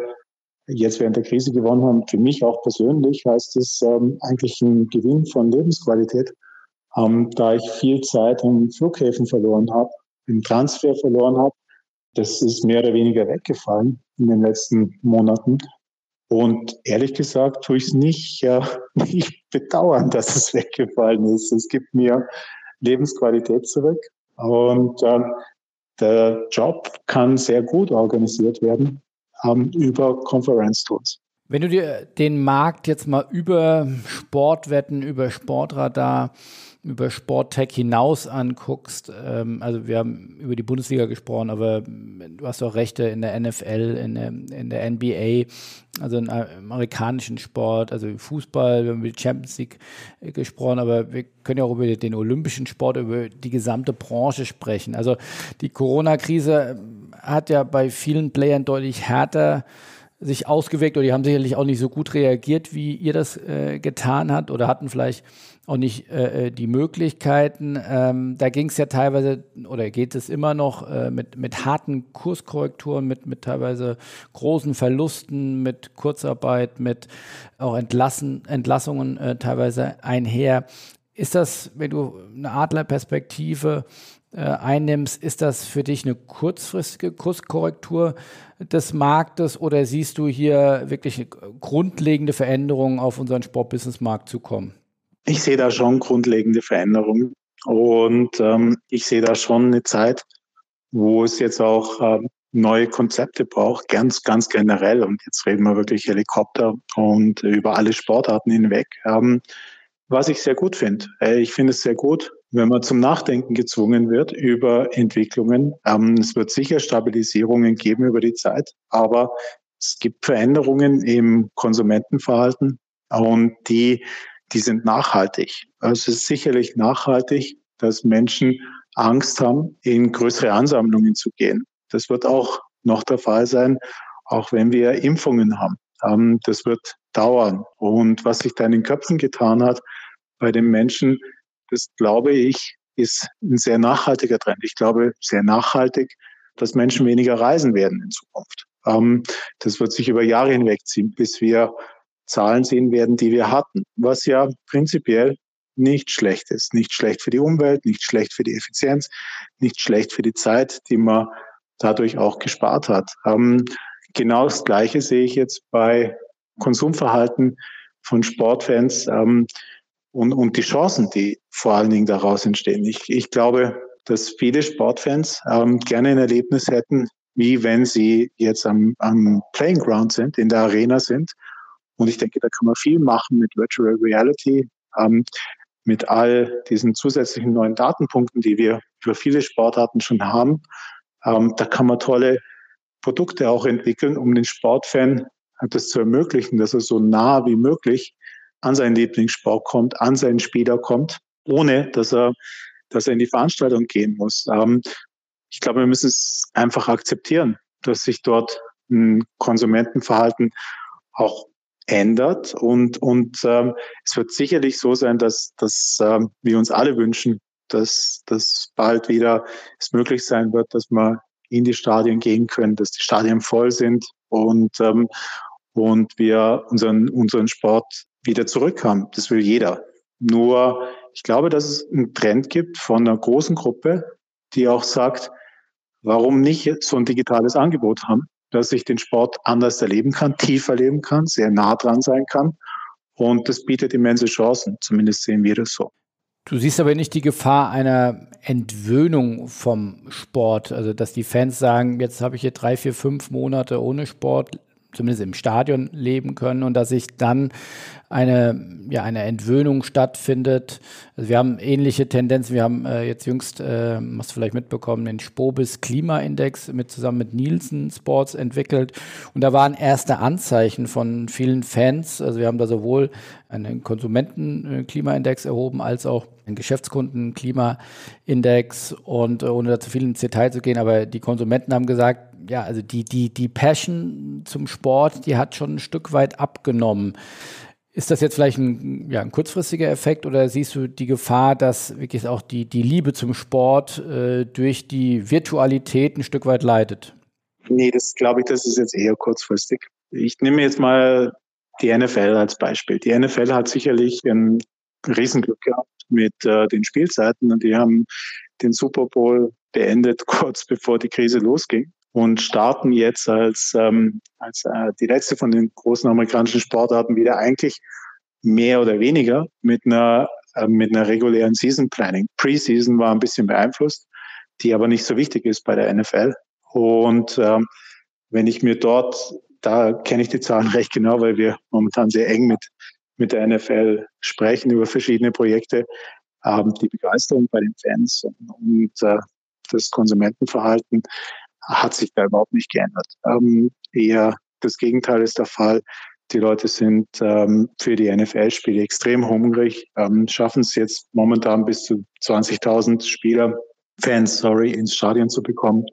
jetzt während der Krise gewonnen haben. Für mich auch persönlich heißt es ähm, eigentlich ein Gewinn von Lebensqualität, ähm, da ich viel Zeit in Flughäfen verloren habe, im Transfer verloren habe. Das ist mehr oder weniger weggefallen in den letzten Monaten. Und ehrlich gesagt tue ich es nicht, ja, nicht bedauern, dass es weggefallen ist. Es gibt mir Lebensqualität zurück. Und ähm, der Job kann sehr gut organisiert werden ähm, über Conference-Tools. Wenn du dir den Markt jetzt mal über Sportwetten, über Sportradar über Sporttech hinaus anguckst, ähm, also wir haben über die Bundesliga gesprochen, aber du hast auch Rechte in der NFL, in der, in der NBA, also im amerikanischen Sport, also Fußball, wir haben über die Champions League äh, gesprochen, aber wir können ja auch über den olympischen Sport, über die gesamte Branche sprechen. Also die Corona-Krise hat ja bei vielen Playern deutlich härter sich ausgewirkt oder die haben sicherlich auch nicht so gut reagiert, wie ihr das äh, getan habt oder hatten vielleicht auch nicht äh, äh, die Möglichkeiten. Ähm, da ging es ja teilweise oder geht es immer noch äh, mit, mit harten Kurskorrekturen, mit, mit teilweise großen Verlusten, mit Kurzarbeit, mit auch Entlassen, Entlassungen äh, teilweise einher. Ist das, wenn du eine Adlerperspektive äh, einnimmst, ist das für dich eine kurzfristige Kurskorrektur des Marktes oder siehst du hier wirklich grundlegende Veränderungen auf unseren Sportbusinessmarkt zukommen? Ich sehe da schon grundlegende Veränderungen und ähm, ich sehe da schon eine Zeit, wo es jetzt auch ähm, neue Konzepte braucht, ganz, ganz generell. Und jetzt reden wir wirklich Helikopter und über alle Sportarten hinweg. Ähm, was ich sehr gut finde. Äh, ich finde es sehr gut, wenn man zum Nachdenken gezwungen wird über Entwicklungen. Ähm, es wird sicher Stabilisierungen geben über die Zeit, aber es gibt Veränderungen im Konsumentenverhalten und die, die sind nachhaltig. Also es ist sicherlich nachhaltig, dass Menschen Angst haben, in größere Ansammlungen zu gehen. Das wird auch noch der Fall sein, auch wenn wir Impfungen haben. Ähm, das wird dauern. Und was sich da in den Köpfen getan hat bei den Menschen, das glaube ich, ist ein sehr nachhaltiger Trend. Ich glaube, sehr nachhaltig, dass Menschen weniger reisen werden in Zukunft. Ähm, das wird sich über Jahre hinwegziehen, bis wir Zahlen sehen werden, die wir hatten, was ja prinzipiell nicht schlecht ist. Nicht schlecht für die Umwelt, nicht schlecht für die Effizienz, nicht schlecht für die Zeit, die man dadurch auch gespart hat. Ähm, genau das Gleiche sehe ich jetzt bei Konsumverhalten von Sportfans. Ähm, und, und die Chancen, die vor allen Dingen daraus entstehen. Ich, ich glaube, dass viele Sportfans ähm, gerne ein Erlebnis hätten, wie wenn sie jetzt am, am Playing Ground sind, in der Arena sind. Und ich denke, da kann man viel machen mit Virtual Reality, ähm, mit all diesen zusätzlichen neuen Datenpunkten, die wir für viele Sportarten schon haben. Ähm, da kann man tolle Produkte auch entwickeln, um den Sportfan das zu ermöglichen, dass er so nah wie möglich an seinen Lieblingssport kommt, an seinen Spieler kommt, ohne dass er, dass er in die Veranstaltung gehen muss. Ähm, ich glaube, wir müssen es einfach akzeptieren, dass sich dort ein Konsumentenverhalten auch ändert und, und ähm, es wird sicherlich so sein, dass, dass ähm, wir uns alle wünschen, dass, dass bald wieder es möglich sein wird, dass wir in die Stadien gehen können, dass die Stadien voll sind und, ähm, und wir unseren, unseren Sport wieder zurückhaben. Das will jeder. Nur ich glaube, dass es einen Trend gibt von einer großen Gruppe, die auch sagt, warum nicht so ein digitales Angebot haben, dass ich den Sport anders erleben kann, tiefer erleben kann, sehr nah dran sein kann. Und das bietet immense Chancen. Zumindest sehen wir das so. Du siehst aber nicht die Gefahr einer Entwöhnung vom Sport. Also, dass die Fans sagen, jetzt habe ich hier drei, vier, fünf Monate ohne Sport, zumindest im Stadion leben können und dass sich dann eine, ja, eine Entwöhnung stattfindet. Also wir haben ähnliche Tendenzen. Wir haben äh, jetzt jüngst, äh, hast du vielleicht mitbekommen, den Spobis Klimaindex mit, zusammen mit Nielsen Sports entwickelt. Und da waren erste Anzeichen von vielen Fans. Also wir haben da sowohl einen Konsumenten-Klimaindex erhoben als auch einen Geschäftskunden-Klimaindex. Und äh, ohne da zu viel ins Detail zu gehen, aber die Konsumenten haben gesagt, ja, also die, die, die Passion zum Sport, die hat schon ein Stück weit abgenommen. Ist das jetzt vielleicht ein, ja, ein kurzfristiger Effekt oder siehst du die Gefahr, dass wirklich auch die, die Liebe zum Sport äh, durch die Virtualität ein Stück weit leidet? Nee, das glaube ich, das ist jetzt eher kurzfristig. Ich nehme jetzt mal die NFL als Beispiel. Die NFL hat sicherlich ein Riesenglück gehabt mit äh, den Spielzeiten und die haben den Super Bowl beendet kurz bevor die Krise losging und starten jetzt als, ähm, als äh, die letzte von den großen amerikanischen Sportarten wieder eigentlich mehr oder weniger mit einer, äh, mit einer regulären Season Planning. Preseason war ein bisschen beeinflusst, die aber nicht so wichtig ist bei der NFL. Und ähm, wenn ich mir dort, da kenne ich die Zahlen recht genau, weil wir momentan sehr eng mit, mit der NFL sprechen über verschiedene Projekte, ähm, die Begeisterung bei den Fans und, und äh, das Konsumentenverhalten hat sich da überhaupt nicht geändert. Ähm, eher das Gegenteil ist der Fall. Die Leute sind ähm, für die NFL-Spiele extrem hungrig, ähm, schaffen es jetzt momentan bis zu 20.000 Spieler, Fans, sorry, ins Stadion zu bekommen.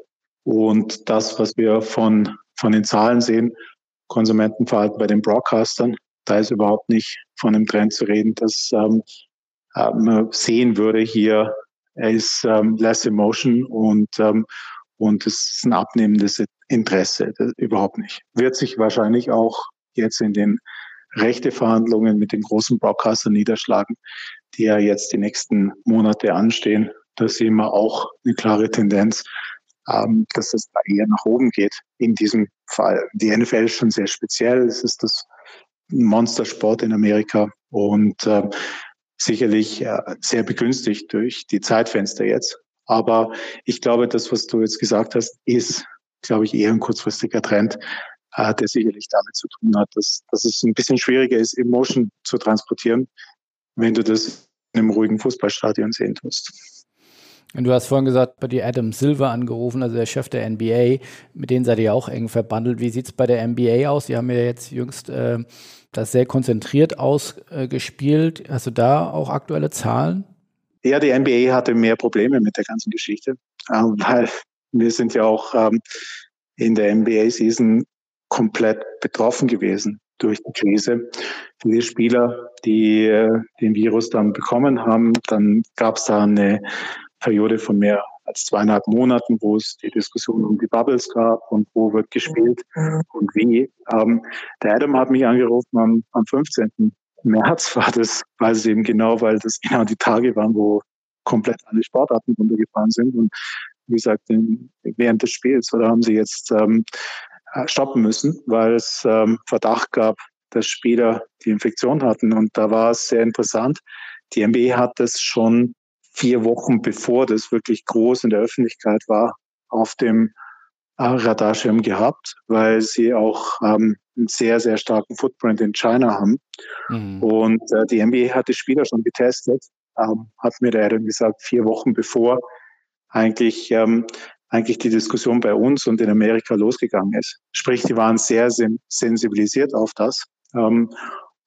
Und das, was wir von, von den Zahlen sehen, Konsumentenverhalten bei den Broadcastern, da ist überhaupt nicht von einem Trend zu reden, dass ähm, äh, man sehen würde hier, er ist ähm, less emotion und ähm, und es ist ein abnehmendes Interesse, überhaupt nicht. Wird sich wahrscheinlich auch jetzt in den Rechteverhandlungen mit den großen Broadcastern niederschlagen, die ja jetzt die nächsten Monate anstehen. Da sehen wir auch eine klare Tendenz, ähm, dass es da eher nach oben geht in diesem Fall. Die NFL ist schon sehr speziell. Es ist das Monstersport in Amerika und äh, sicherlich äh, sehr begünstigt durch die Zeitfenster jetzt. Aber ich glaube, das, was du jetzt gesagt hast, ist, glaube ich, eher ein kurzfristiger Trend, äh, der sicherlich damit zu tun hat, dass, dass es ein bisschen schwieriger ist, Emotion zu transportieren, wenn du das in einem ruhigen Fußballstadion sehen tust. Und du hast vorhin gesagt, bei dir Adam Silver angerufen, also der Chef der NBA, mit denen seid ihr ja auch eng verbandelt. Wie sieht es bei der NBA aus? Die haben ja jetzt jüngst äh, das sehr konzentriert ausgespielt. Hast du da auch aktuelle Zahlen? Ja, die NBA hatte mehr Probleme mit der ganzen Geschichte, ähm, weil wir sind ja auch ähm, in der NBA-Season komplett betroffen gewesen durch die Krise. Viele Spieler, die äh, den Virus dann bekommen haben, dann gab es da eine Periode von mehr als zweieinhalb Monaten, wo es die Diskussion um die Bubbles gab und wo wird gespielt und wie. Ähm, der Adam hat mich angerufen am, am 15. März war das, weiß ich eben genau, weil das genau die Tage waren, wo komplett alle Sportarten runtergefahren sind. Und wie gesagt, während des Spiels oder haben sie jetzt ähm, äh, stoppen müssen, weil es ähm, Verdacht gab, dass Spieler die Infektion hatten. Und da war es sehr interessant. Die NBA hat das schon vier Wochen bevor das wirklich groß in der Öffentlichkeit war, auf dem Radarschirm gehabt, weil sie auch ähm, einen sehr, sehr starken Footprint in China haben. Mhm. Und äh, die NBA hat die Spieler schon getestet, ähm, hat mir der Adam gesagt, vier Wochen bevor eigentlich, ähm, eigentlich die Diskussion bei uns und in Amerika losgegangen ist. Sprich, die waren sehr sensibilisiert auf das. Ähm,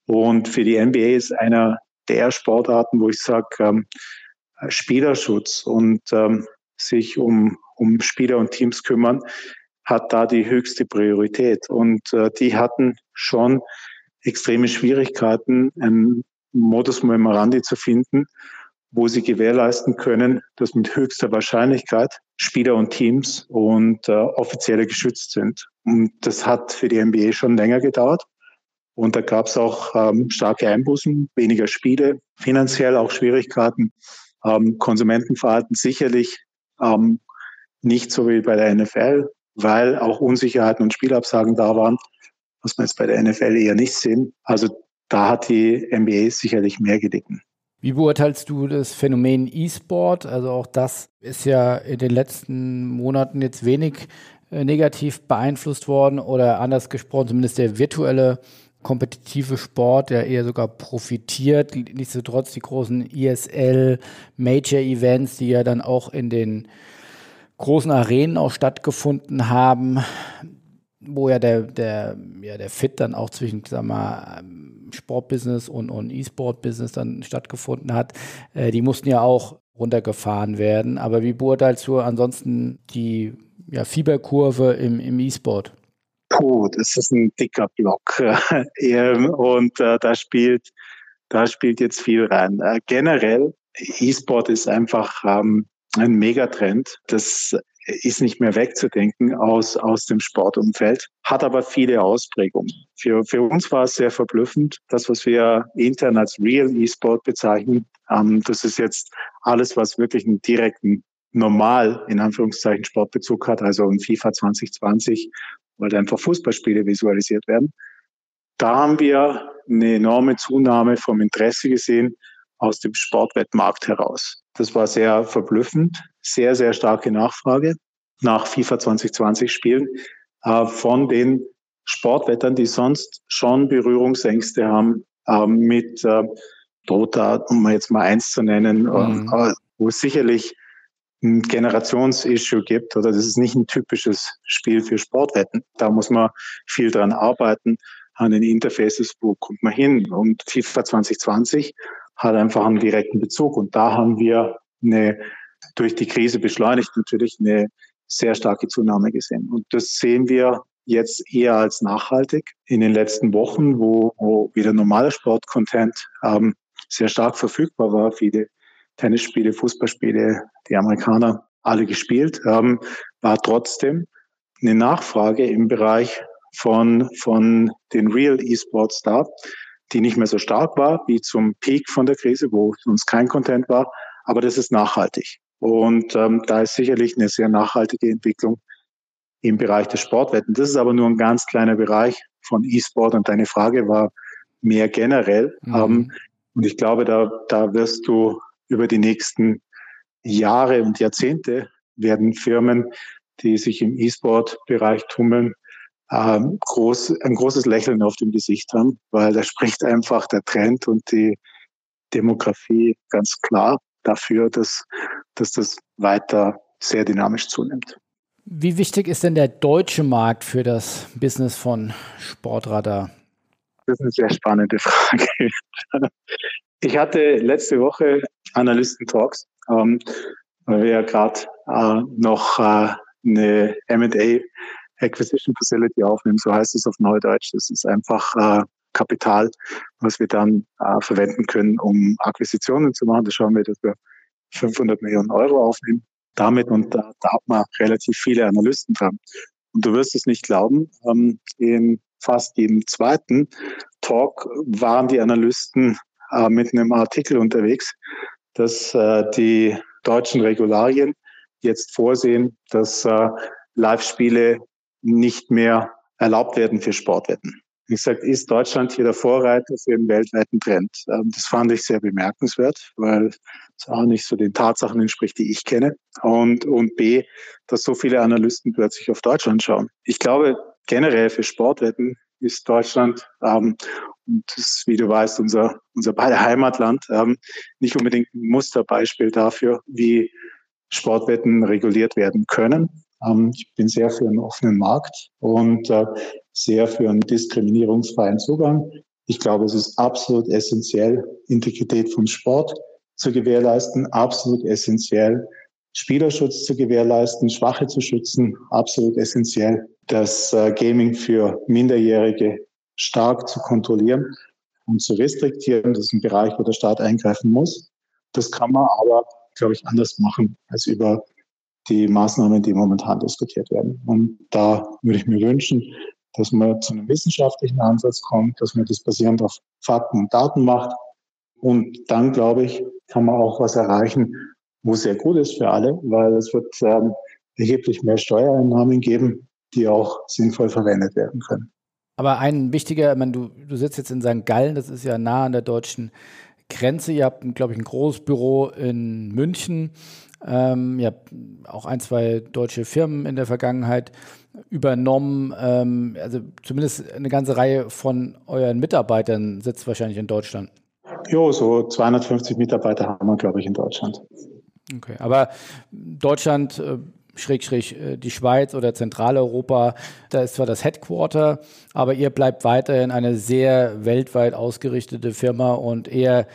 und für die NBA ist einer der Sportarten, wo ich sage, ähm, Spielerschutz und ähm, sich um, um Spieler und Teams kümmern, hat da die höchste Priorität. Und äh, die hatten schon extreme Schwierigkeiten, einen Modus Memorandi zu finden, wo sie gewährleisten können, dass mit höchster Wahrscheinlichkeit Spieler und Teams und äh, Offizielle geschützt sind. Und das hat für die NBA schon länger gedauert. Und da gab es auch ähm, starke Einbußen, weniger Spiele, finanziell auch Schwierigkeiten, ähm, Konsumentenverhalten sicherlich ähm, nicht so wie bei der NFL, weil auch Unsicherheiten und Spielabsagen da waren, was man jetzt bei der NFL eher nicht sehen. Also da hat die NBA sicherlich mehr gelitten. Wie beurteilst du das Phänomen E-Sport? Also auch das ist ja in den letzten Monaten jetzt wenig äh, negativ beeinflusst worden oder anders gesprochen, zumindest der virtuelle kompetitive Sport, der eher sogar profitiert. Nichtsdestotrotz die großen ESL Major Events, die ja dann auch in den großen Arenen auch stattgefunden haben, wo ja der, der, ja der Fit dann auch zwischen, sag mal, Sportbusiness und, und E-Sport-Business dann stattgefunden hat, äh, die mussten ja auch runtergefahren werden. Aber wie beurteilst du ansonsten die ja, Fieberkurve im, im E-Sport? Puh, das ist ein dicker Block. und äh, da spielt, da spielt jetzt viel rein. Äh, generell, E-Sport ist einfach ähm, ein Megatrend. Das ist nicht mehr wegzudenken aus, aus dem Sportumfeld, hat aber viele Ausprägungen. Für, für uns war es sehr verblüffend, das, was wir intern als Real E-Sport bezeichnen. Ähm, das ist jetzt alles, was wirklich einen direkten normal, in Anführungszeichen, Sportbezug hat, also ein FIFA 2020, weil einfach Fußballspiele visualisiert werden. Da haben wir eine enorme Zunahme vom Interesse gesehen aus dem Sportwettmarkt heraus. Das war sehr verblüffend, sehr, sehr starke Nachfrage nach FIFA 2020 Spielen äh, von den Sportwettern, die sonst schon Berührungsängste haben äh, mit äh, Dota, um jetzt mal eins zu nennen, mhm. Äh, wo sicherlich ein Generationsissue gibt oder das ist nicht ein typisches Spiel für Sportwetten. Da muss man viel dran arbeiten an den Interfaces, wo kommt man hin. Und FIFA 2020 hat einfach einen direkten Bezug. Und da haben wir eine, durch die Krise beschleunigt natürlich eine sehr starke Zunahme gesehen. Und das sehen wir jetzt eher als nachhaltig in den letzten Wochen, wo, wo wieder normaler Sportcontent ähm, sehr stark verfügbar war. Viele Tennisspiele, Fußballspiele, die Amerikaner alle gespielt, ähm, war trotzdem eine Nachfrage im Bereich von, von den Real E-Sports da, die nicht mehr so stark war wie zum Peak von der Krise, wo sonst kein Content war. Aber das ist nachhaltig. Und ähm, da ist sicherlich eine sehr nachhaltige Entwicklung im Bereich des Sportwetten. Das ist aber nur ein ganz kleiner Bereich von E-Sport und deine Frage war mehr generell. Mhm. Ähm, und ich glaube, da, da wirst du über die nächsten Jahre und Jahrzehnte werden Firmen, die sich im E-Sport-Bereich tummeln, ähm, groß, ein großes Lächeln auf dem Gesicht haben, weil da spricht einfach der Trend und die Demografie ganz klar dafür, dass, dass das weiter sehr dynamisch zunimmt. Wie wichtig ist denn der deutsche Markt für das Business von Sportradar? Das ist eine sehr spannende Frage. Ich hatte letzte Woche Analysten-Talks, ähm, weil wir ja gerade äh, noch äh, eine M&A Acquisition Facility aufnehmen, so heißt es auf Neudeutsch. Das ist einfach äh, Kapital, was wir dann äh, verwenden können, um Akquisitionen zu machen. Da schauen wir, dass wir 500 Millionen Euro aufnehmen damit und da, da hat man relativ viele Analysten dran. Und du wirst es nicht glauben, ähm, in fast jedem zweiten Talk waren die Analysten äh, mit einem Artikel unterwegs, dass äh, die deutschen Regularien jetzt vorsehen, dass äh, Live-Spiele nicht mehr erlaubt werden für Sportwetten. Wie gesagt, ist Deutschland hier der Vorreiter für den weltweiten Trend. Ähm, das fand ich sehr bemerkenswert, weil es auch nicht so den Tatsachen entspricht, die ich kenne. Und, und B, dass so viele Analysten plötzlich auf Deutschland schauen. Ich glaube, generell für Sportwetten ist Deutschland, ähm, das wie du weißt, unser, unser beide Heimatland, ähm, nicht unbedingt ein Musterbeispiel dafür, wie Sportwetten reguliert werden können. Ähm, ich bin sehr für einen offenen Markt und äh, sehr für einen diskriminierungsfreien Zugang. Ich glaube, es ist absolut essentiell, Integrität vom Sport zu gewährleisten, absolut essentiell, Spielerschutz zu gewährleisten, Schwache zu schützen, absolut essentiell, das äh, Gaming für Minderjährige stark zu kontrollieren und zu restriktieren. Das ist ein Bereich, wo der Staat eingreifen muss. Das kann man aber, glaube ich, anders machen als über die Maßnahmen, die momentan diskutiert werden. Und da würde ich mir wünschen, dass man zu einem wissenschaftlichen Ansatz kommt, dass man das basierend auf Fakten und Daten macht. Und dann, glaube ich, kann man auch was erreichen, wo sehr gut ist für alle, weil es wird ähm, erheblich mehr Steuereinnahmen geben, die auch sinnvoll verwendet werden können. Aber ein wichtiger, ich meine, du, du sitzt jetzt in St. Gallen, das ist ja nah an der deutschen Grenze. Ihr habt, glaube ich, ein großes Büro in München. Ähm, ihr habt auch ein, zwei deutsche Firmen in der Vergangenheit übernommen. Ähm, also zumindest eine ganze Reihe von euren Mitarbeitern sitzt wahrscheinlich in Deutschland. Jo, so 250 Mitarbeiter haben wir, glaube ich, in Deutschland. Okay, aber Deutschland, äh, schräg, schräg, äh, die Schweiz oder Zentraleuropa, da ist zwar das Headquarter, aber ihr bleibt weiterhin eine sehr weltweit ausgerichtete Firma und eher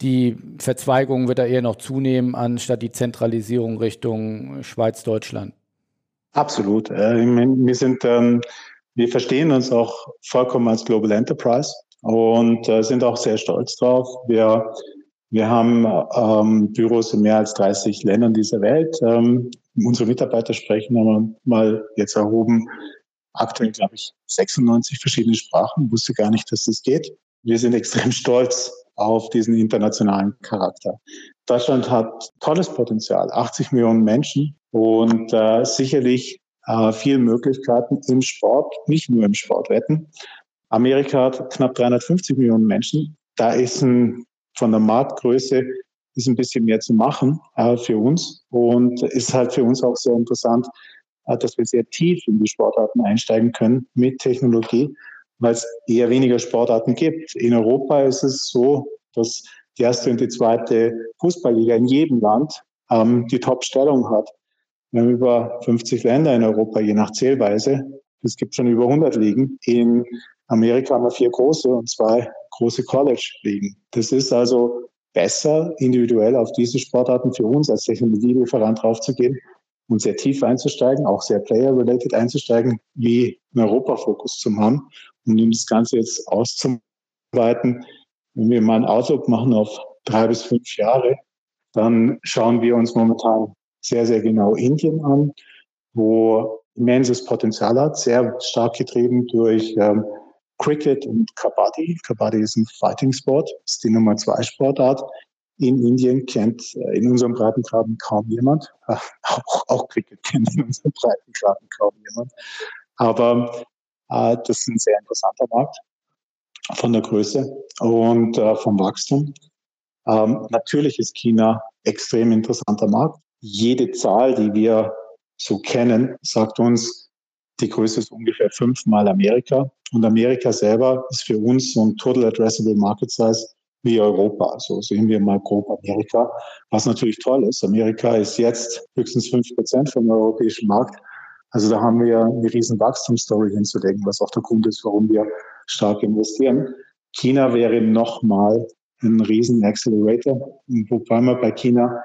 die Verzweigung wird da eher noch zunehmen, anstatt die Zentralisierung Richtung Schweiz-Deutschland. Absolut. Äh, wir sind, ähm, wir verstehen uns auch vollkommen als Global Enterprise und äh, sind auch sehr stolz drauf. Wir, wir haben ähm, Büros in mehr als 30 Ländern dieser Welt. Ähm, unsere Mitarbeiter sprechen aber mal jetzt erhoben aktuell, glaube ich, 96 verschiedene Sprachen. Wusste gar nicht, dass das geht. Wir sind extrem stolz auf diesen internationalen Charakter. Deutschland hat tolles Potenzial, 80 Millionen Menschen und äh, sicherlich äh, viele Möglichkeiten im Sport, nicht nur im Sportwetten. Amerika hat knapp 350 Millionen Menschen. Da ist ein, von der Marktgröße ist ein bisschen mehr zu machen äh, für uns und ist halt für uns auch sehr interessant, äh, dass wir sehr tief in die Sportarten einsteigen können mit Technologie weil es eher weniger Sportarten gibt. In Europa ist es so, dass die erste und die zweite Fußballliga in jedem Land ähm, die Top-Stellung hat. Wir haben über 50 Länder in Europa, je nach Zählweise. Es gibt schon über 100 Ligen. In Amerika haben wir vier große und zwei große College-Ligen. Das ist also besser, individuell auf diese Sportarten für uns als Technologielieferant draufzugehen und sehr tief einzusteigen, auch sehr player-related einzusteigen, wie einen Europa-Fokus zu haben und um das Ganze jetzt auszuweiten, wenn wir mal einen Outlook machen auf drei bis fünf Jahre, dann schauen wir uns momentan sehr, sehr genau Indien an, wo immenses Potenzial hat, sehr stark getrieben durch ähm, Cricket und Kabaddi. Kabaddi ist ein Fighting Sport, ist die Nummer zwei Sportart. In Indien kennt äh, in unserem Breitengraden kaum jemand. Auch, auch Cricket kennt in unserem Breitengraden kaum jemand. Aber äh, das ist ein sehr interessanter Markt von der Größe und äh, vom Wachstum. Ähm, natürlich ist China extrem interessanter Markt. Jede Zahl, die wir so kennen, sagt uns, die Größe ist ungefähr fünfmal Amerika. Und Amerika selber ist für uns so ein Total Addressable Market Size wie Europa. So sehen wir mal grob Amerika, was natürlich toll ist. Amerika ist jetzt höchstens fünf Prozent vom europäischen Markt. Also da haben wir eine riesen Wachstumsstory hinzulegen, was auch der Grund ist, warum wir stark investieren. China wäre nochmal ein riesen Accelerator, wobei man bei China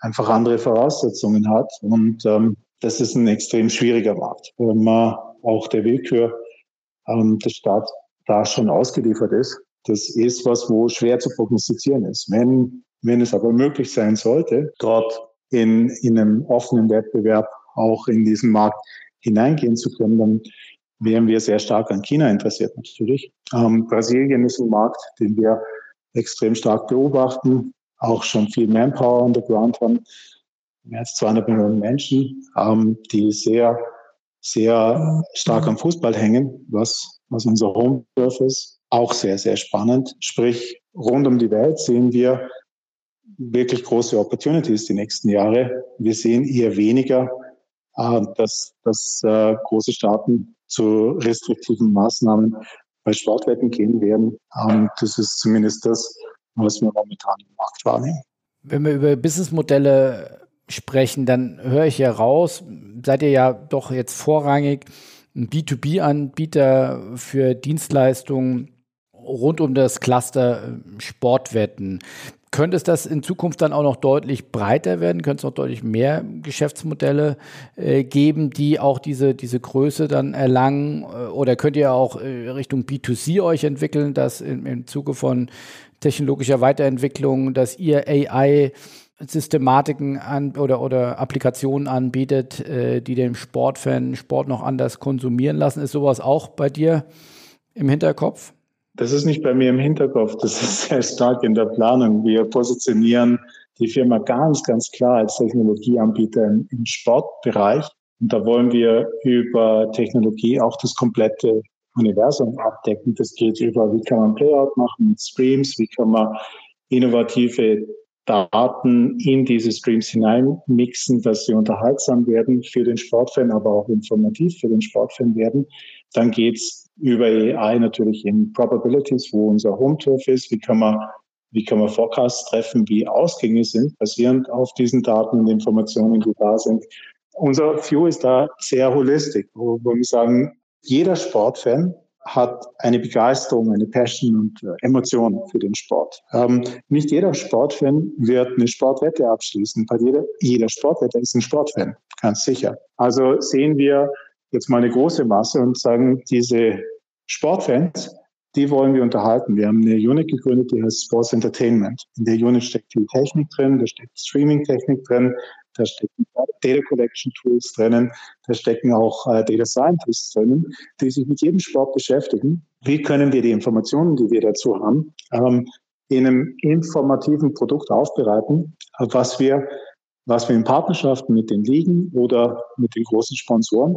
einfach andere Voraussetzungen hat. Und ähm, das ist ein extrem schwieriger Markt, wo man auch der Willkür ähm, des Staates da schon ausgeliefert ist. Das ist was, wo schwer zu prognostizieren ist. Wenn, wenn es aber möglich sein sollte, dort in, in einem offenen Wettbewerb auch in diesen Markt hineingehen zu können, dann wären wir sehr stark an China interessiert natürlich. Ähm, Brasilien ist ein Markt, den wir extrem stark beobachten, auch schon viel Manpower on the ground haben, mehr als 200 Millionen Menschen, ähm, die sehr, sehr stark am Fußball hängen, was was unser Home-Turf ist, auch sehr, sehr spannend. Sprich, rund um die Welt sehen wir wirklich große Opportunities die nächsten Jahre. Wir sehen eher weniger, äh, dass, dass äh, große Staaten zu restriktiven Maßnahmen bei Sportwetten gehen werden. Ähm, das ist zumindest das, was wir momentan im Markt wahrnehmen. Wenn wir über Businessmodelle sprechen, dann höre ich ja raus, seid ihr ja doch jetzt vorrangig ein B2B-Anbieter für Dienstleistungen rund um das Cluster äh, Sportwetten. Könnte es das in Zukunft dann auch noch deutlich breiter werden? Könnte es noch deutlich mehr Geschäftsmodelle äh, geben, die auch diese, diese Größe dann erlangen? Äh, oder könnt ihr auch äh, Richtung B2C euch entwickeln, dass in, im Zuge von technologischer Weiterentwicklung, dass ihr AI Systematiken an oder, oder Applikationen anbietet, äh, die den Sportfan Sport noch anders konsumieren lassen. Ist sowas auch bei dir im Hinterkopf? Das ist nicht bei mir im Hinterkopf, das ist sehr stark in der Planung. Wir positionieren die Firma ganz, ganz klar als Technologieanbieter im, im Sportbereich. Und da wollen wir über Technologie auch das komplette Universum abdecken. Das geht über, wie kann man Playout machen mit Streams, wie kann man innovative Daten in diese Streams hineinmixen, dass sie unterhaltsam werden für den Sportfan, aber auch informativ für den Sportfan werden. Dann geht's über AI natürlich in Probabilities, wo unser Home-Turf ist. Wie kann man, wie kann man Forecasts treffen, wie Ausgänge sind, basierend auf diesen Daten und Informationen, die da sind. Unser View ist da sehr holistisch, wo wir sagen, jeder Sportfan hat eine Begeisterung, eine Passion und äh, Emotion für den Sport. Ähm, nicht jeder Sportfan wird eine Sportwette abschließen. Bei jeder, jeder Sportwetter ist ein Sportfan, ganz sicher. Also sehen wir jetzt mal eine große Masse und sagen, diese Sportfans, die wollen wir unterhalten. Wir haben eine Unit gegründet, die heißt Sports Entertainment. In der Unit steckt viel Technik drin, da steckt Streaming-Technik drin, da stecken Data Collection Tools drinnen, da stecken auch äh, Data Scientists drinnen, die sich mit jedem Sport beschäftigen. Wie können wir die Informationen, die wir dazu haben, ähm, in einem informativen Produkt aufbereiten, was wir, was wir in Partnerschaften mit den Ligen oder mit den großen Sponsoren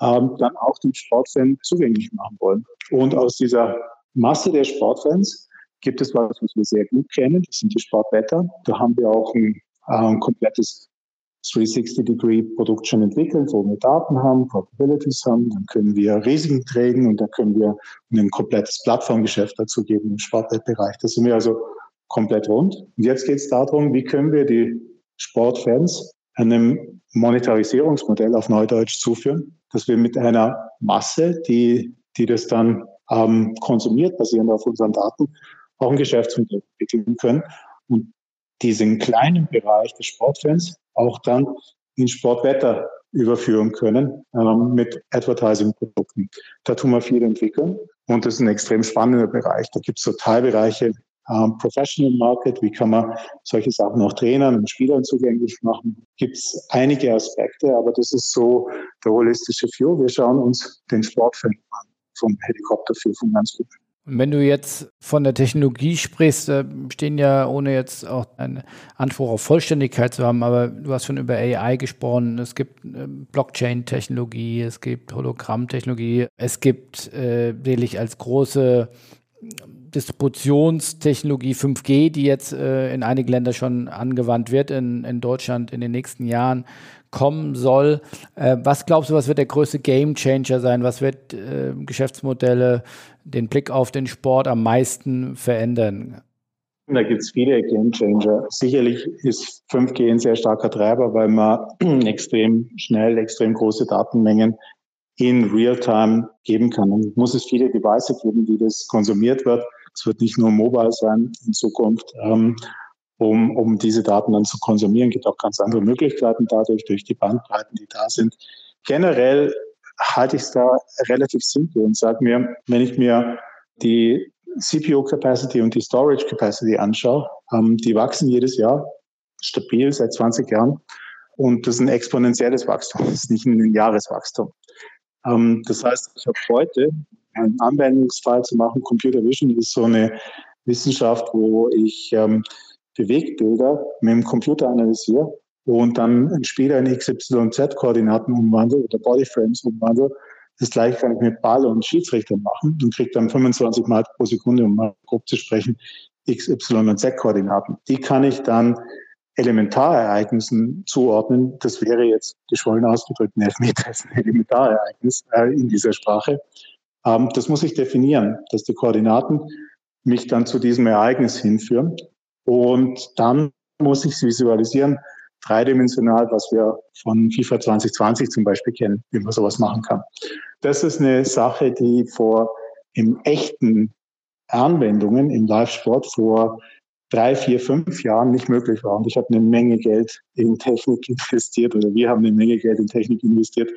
ähm, dann auch dem Sportfan zugänglich machen wollen. Und aus dieser Masse der Sportfans gibt es was, was wir sehr gut kennen. Das sind die Sportwetter. Da haben wir auch ein, äh, ein komplettes 360-Degree-Produkt schon entwickelt, wo wir Daten haben, Probabilities haben. Dann können wir Risiken traden und dann können wir ein komplettes Plattformgeschäft dazu geben im Sportwettbereich. Da sind wir also komplett rund. Und jetzt geht es darum, wie können wir die Sportfans einem Monetarisierungsmodell auf Neudeutsch zuführen, dass wir mit einer Masse, die, die das dann ähm, konsumiert, basierend auf unseren Daten, auch ein Geschäftsmodell entwickeln können und diesen kleinen Bereich des Sportfans auch dann in Sportwetter überführen können ähm, mit Advertising-Produkten. Da tun wir viel entwickeln und das ist ein extrem spannender Bereich. Da gibt es so Teilbereiche, ähm, Professional Market, wie kann man solche Sachen auch Trainern und Spielern zugänglich machen. Gibt es einige Aspekte, aber das ist so der holistische View. Wir schauen uns den Sportfilm an vom Helikopterview von ganz gut. Und wenn du jetzt von der Technologie sprichst, äh, stehen ja, ohne jetzt auch einen Anspruch auf Vollständigkeit zu haben, aber du hast schon über AI gesprochen. Es gibt äh, Blockchain-Technologie, es gibt Hologramm-Technologie, es gibt äh, sicherlich als große Distributionstechnologie 5G, die jetzt äh, in einigen Ländern schon angewandt wird, in, in Deutschland in den nächsten Jahren kommen soll. Äh, was glaubst du, was wird der größte Game Changer sein? Was wird äh, Geschäftsmodelle, den Blick auf den Sport am meisten verändern? Da gibt es viele Game Changer. Sicherlich ist 5G ein sehr starker Treiber, weil man extrem schnell, extrem große Datenmengen in Realtime geben kann. Und muss es viele Devices geben, die das konsumiert wird. Es wird nicht nur mobile sein in Zukunft, ähm, um, um diese Daten dann zu konsumieren. Es gibt auch ganz andere Möglichkeiten dadurch, durch die Bandbreiten, die da sind. Generell halte ich es da relativ simpel und sage mir, wenn ich mir die CPU-Capacity und die Storage-Capacity anschaue, ähm, die wachsen jedes Jahr stabil seit 20 Jahren. Und das ist ein exponentielles Wachstum, das ist nicht ein Jahreswachstum. Ähm, das heißt, ich habe heute einen Anwendungsfall zu machen. Computer Vision ist so eine Wissenschaft, wo ich ähm, Bewegtbilder mit dem Computer analysiere und dann Spieler in XYZ-Koordinaten umwandle oder Bodyframes umwandle, Das gleiche kann ich mit Ball und Schiedsrichter machen und kriege dann 25 Mal pro Sekunde, um mal grob zu sprechen, X, Y und Z-Koordinaten. Die kann ich dann Elementarereignissen zuordnen. Das wäre jetzt geschwollen ausgedrückt, ein Elfmeter ist ein Elementarereignis äh, in dieser Sprache. Ähm, das muss ich definieren, dass die Koordinaten mich dann zu diesem Ereignis hinführen. Und dann muss ich es visualisieren, dreidimensional, was wir von FIFA 2020 zum Beispiel kennen, wie man sowas machen kann. Das ist eine Sache, die vor im echten Anwendungen im Live-Sport vor drei, vier, fünf Jahren nicht möglich war. Und ich habe eine Menge Geld in Technik investiert oder wir haben eine Menge Geld in Technik investiert,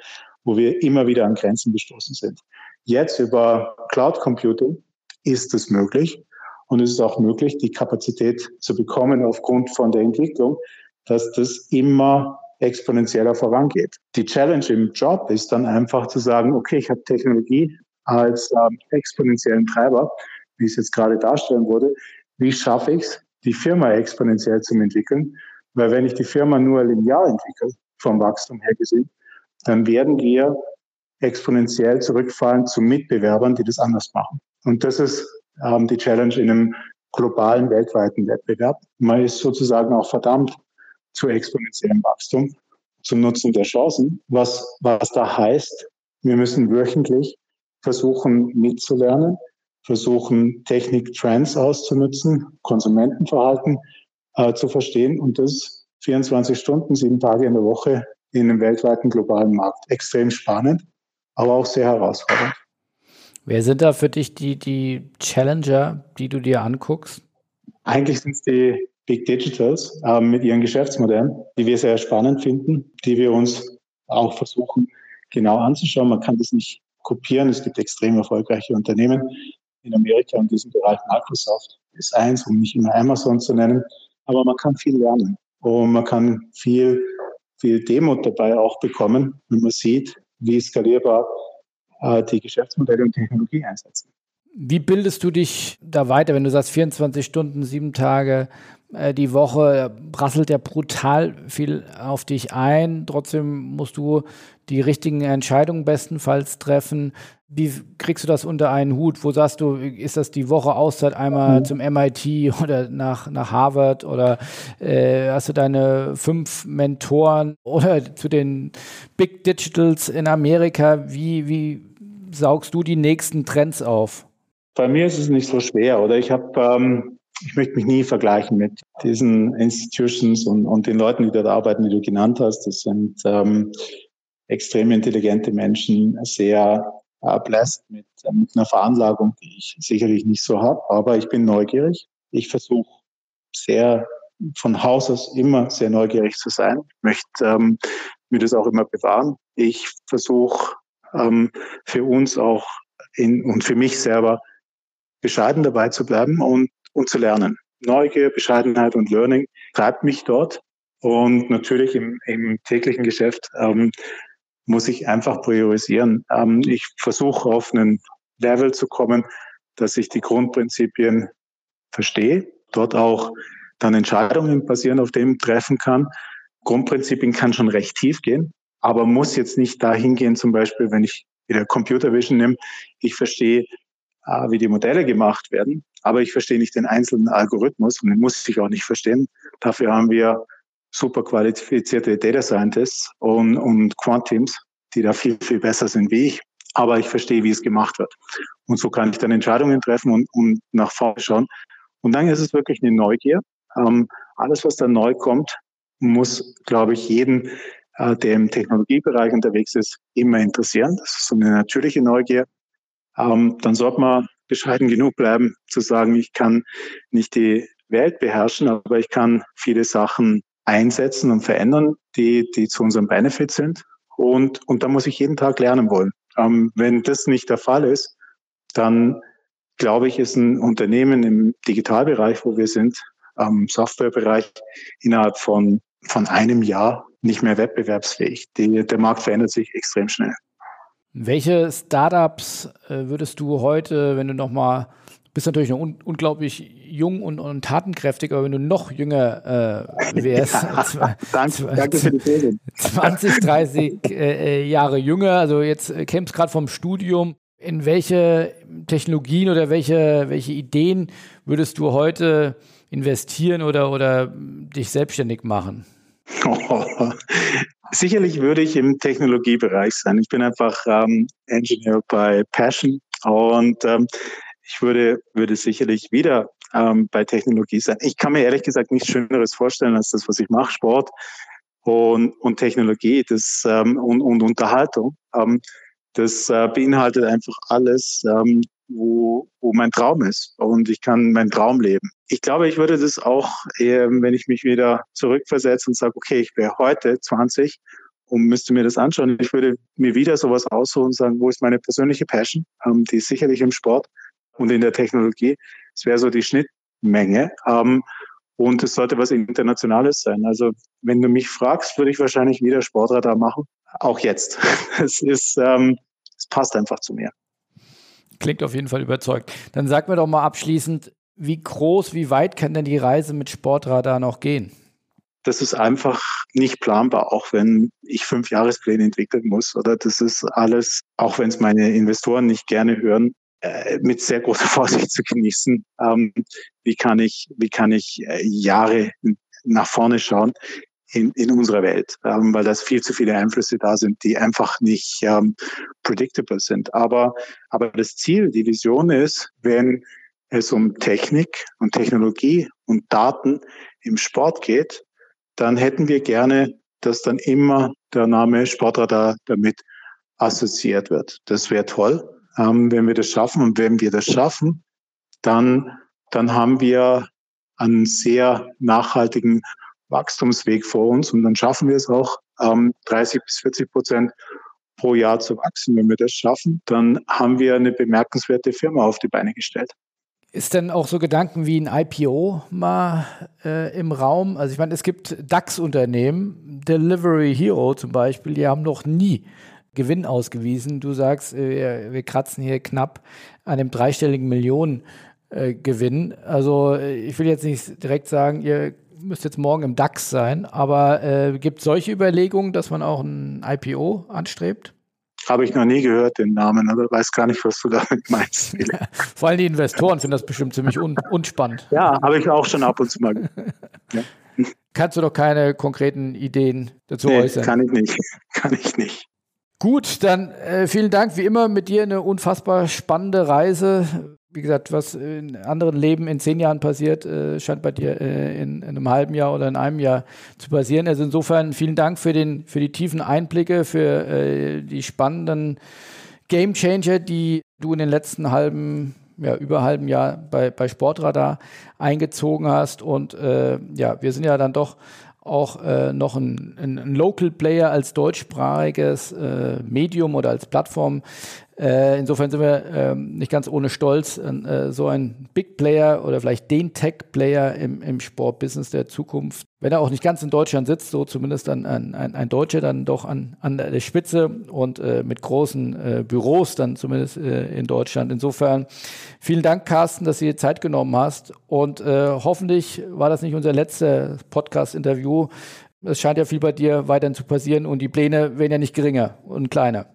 wo wir immer wieder an Grenzen gestoßen sind. Jetzt über Cloud Computing ist es möglich. Und es ist auch möglich, die Kapazität zu bekommen aufgrund von der Entwicklung, dass das immer exponentieller vorangeht. Die Challenge im Job ist dann einfach zu sagen, okay, ich habe Technologie als ähm, exponentiellen Treiber, wie es jetzt gerade darstellen wurde. Wie schaffe ich es, die Firma exponentiell zu entwickeln? Weil wenn ich die Firma nur linear entwickle, vom Wachstum her gesehen, dann werden wir exponentiell zurückfallen zu Mitbewerbern, die das anders machen. Und das ist ähm, die Challenge in einem globalen, weltweiten Wettbewerb. Man ist sozusagen auch verdammt zu exponentiellem Wachstum, zum Nutzen der Chancen, was, was da heißt, wir müssen wöchentlich versuchen mitzulernen, versuchen Technik-Trends auszunutzen, Konsumentenverhalten äh, zu verstehen und das 24 Stunden, sieben Tage in der Woche in einem weltweiten globalen Markt. Extrem spannend, aber auch sehr herausfordernd. Wer sind da für dich die, die Challenger, die du dir anguckst? Eigentlich sind es die Big Digitals äh, mit ihren Geschäftsmodellen, die wir sehr spannend finden, die wir uns auch versuchen genau anzuschauen. Man kann das nicht kopieren. Es gibt extrem erfolgreiche Unternehmen in Amerika in diesem Bereich. Microsoft ist eins, um nicht immer Amazon zu nennen. Aber man kann viel lernen und man kann viel, viel Demut dabei auch bekommen, wenn man sieht, wie skalierbar äh, die Geschäftsmodelle und Technologie einsetzen. Wie bildest du dich da weiter, wenn du sagst 24 Stunden, sieben Tage äh, die Woche, prasselt ja brutal viel auf dich ein. Trotzdem musst du die richtigen Entscheidungen bestenfalls treffen. Wie kriegst du das unter einen Hut? Wo sagst du, ist das die Woche Auszeit einmal mhm. zum MIT oder nach, nach Harvard oder äh, hast du deine fünf Mentoren oder zu den Big Digitals in Amerika? Wie, wie saugst du die nächsten Trends auf? Bei mir ist es nicht so schwer, oder? Ich habe, ähm, ich möchte mich nie vergleichen mit diesen Institutions und, und den Leuten, die dort arbeiten, die du genannt hast. Das sind ähm, extrem intelligente Menschen, sehr äh, blessed mit, äh, mit einer Veranlagung, die ich sicherlich nicht so habe. Aber ich bin neugierig. Ich versuche sehr von Haus aus immer sehr neugierig zu sein. Ich möchte ähm, mir das auch immer bewahren. Ich versuche ähm, für uns auch in, und für mich selber bescheiden dabei zu bleiben und, und zu lernen. Neugier, Bescheidenheit und Learning treibt mich dort. Und natürlich im, im täglichen Geschäft ähm, muss ich einfach priorisieren. Ähm, ich versuche auf einen Level zu kommen, dass ich die Grundprinzipien verstehe, dort auch dann Entscheidungen basieren auf dem treffen kann. Grundprinzipien kann schon recht tief gehen, aber muss jetzt nicht dahin gehen, zum Beispiel, wenn ich wieder Computer Vision nehme, ich verstehe, wie die Modelle gemacht werden, aber ich verstehe nicht den einzelnen Algorithmus und den muss ich auch nicht verstehen. Dafür haben wir super qualifizierte Data Scientists und, und Quant-Teams, die da viel, viel besser sind wie ich. Aber ich verstehe, wie es gemacht wird. Und so kann ich dann Entscheidungen treffen und, und nach vorne schauen. Und dann ist es wirklich eine Neugier. Ähm, alles, was da neu kommt, muss, glaube ich, jeden, äh, der im Technologiebereich unterwegs ist, immer interessieren. Das ist so eine natürliche Neugier. Ähm, dann sollte man bescheiden genug bleiben, zu sagen, ich kann nicht die Welt beherrschen, aber ich kann viele Sachen einsetzen und verändern, die, die zu unserem Benefit sind. Und, und da muss ich jeden Tag lernen wollen. Ähm, wenn das nicht der Fall ist, dann glaube ich, ist ein Unternehmen im Digitalbereich, wo wir sind, am Softwarebereich, innerhalb von, von einem Jahr nicht mehr wettbewerbsfähig. Die, der Markt verändert sich extrem schnell. Welche Startups äh, würdest du heute, wenn du nochmal bist natürlich noch un unglaublich jung und, und tatenkräftig, aber wenn du noch jünger äh, wärst, ja, danke, danke für die 20, 30 äh, äh, Jahre jünger, also jetzt äh, kämpfst gerade vom Studium, in welche Technologien oder welche, welche Ideen würdest du heute investieren oder, oder dich selbstständig machen? Oh, sicherlich würde ich im Technologiebereich sein. Ich bin einfach ähm, Engineer bei Passion und ähm, ich würde, würde sicherlich wieder ähm, bei Technologie sein. Ich kann mir ehrlich gesagt nichts Schöneres vorstellen als das, was ich mache, Sport und, und Technologie das, ähm, und, und Unterhaltung. Ähm, das äh, beinhaltet einfach alles, ähm, wo, wo mein Traum ist. Und ich kann meinen Traum leben. Ich glaube, ich würde das auch, wenn ich mich wieder zurückversetze und sage, okay, ich wäre heute 20 und müsste mir das anschauen. Ich würde mir wieder sowas aussuchen und sagen, wo ist meine persönliche Passion? Ähm, die ist sicherlich im Sport und in der Technologie. Es wäre so die Schnittmenge. Ähm, und es sollte was Internationales sein. Also wenn du mich fragst, würde ich wahrscheinlich wieder Sportradar machen. Auch jetzt. Es ist, ähm, es passt einfach zu mir. Klingt auf jeden Fall überzeugt. Dann sag mir doch mal abschließend, wie groß, wie weit kann denn die Reise mit Sportradar noch gehen? Das ist einfach nicht planbar, auch wenn ich fünf Jahrespläne entwickeln muss. Oder das ist alles, auch wenn es meine Investoren nicht gerne hören, äh, mit sehr großer Vorsicht zu genießen. Ähm, wie kann ich, wie kann ich äh, Jahre nach vorne schauen? In, in unserer Welt, ähm, weil das viel zu viele Einflüsse da sind, die einfach nicht ähm, predictable sind. Aber, aber das Ziel, die Vision ist, wenn es um Technik und Technologie und Daten im Sport geht, dann hätten wir gerne, dass dann immer der Name Sportradar damit assoziiert wird. Das wäre toll, ähm, wenn wir das schaffen. Und wenn wir das schaffen, dann, dann haben wir einen sehr nachhaltigen Wachstumsweg vor uns und dann schaffen wir es auch, ähm, 30 bis 40 Prozent pro Jahr zu wachsen. Wenn wir das schaffen, dann haben wir eine bemerkenswerte Firma auf die Beine gestellt. Ist denn auch so Gedanken wie ein IPO mal äh, im Raum? Also ich meine, es gibt DAX-Unternehmen, Delivery Hero zum Beispiel, die haben noch nie Gewinn ausgewiesen. Du sagst, äh, wir, wir kratzen hier knapp an dem dreistelligen Millionen Gewinn. Also äh, ich will jetzt nicht direkt sagen, ihr müsste jetzt morgen im DAX sein, aber äh, gibt es solche Überlegungen, dass man auch ein IPO anstrebt? Habe ich noch nie gehört, den Namen, aber weiß gar nicht, was du damit meinst. Vor allem die Investoren finden das bestimmt ziemlich un unspannend. Ja, habe ich auch schon ab und zu mal. Ja. Kannst du doch keine konkreten Ideen dazu nee, äußern? Kann ich nicht. Kann ich nicht. Gut, dann äh, vielen Dank. Wie immer mit dir eine unfassbar spannende Reise wie gesagt, was in anderen Leben in zehn Jahren passiert, äh, scheint bei dir äh, in, in, einem halben Jahr oder in einem Jahr zu passieren. Also insofern vielen Dank für, den, für die tiefen Einblicke, für äh, die spannenden Game Changer, die du in den letzten halben, ja, über halben Jahr bei, bei Sportradar eingezogen hast. Und äh, ja, wir sind ja dann doch auch äh, noch ein, ein, Local Player als deutschsprachiges äh, Medium oder als Plattform äh, insofern sind wir ähm, nicht ganz ohne Stolz äh, so ein Big Player oder vielleicht den Tech-Player im, im Sportbusiness der Zukunft. Wenn er auch nicht ganz in Deutschland sitzt, so zumindest ein, ein, ein Deutscher dann doch an, an der Spitze und äh, mit großen äh, Büros dann zumindest äh, in Deutschland. Insofern vielen Dank, Carsten, dass du dir Zeit genommen hast und äh, hoffentlich war das nicht unser letzter Podcast-Interview. Es scheint ja viel bei dir weiterhin zu passieren und die Pläne werden ja nicht geringer und kleiner.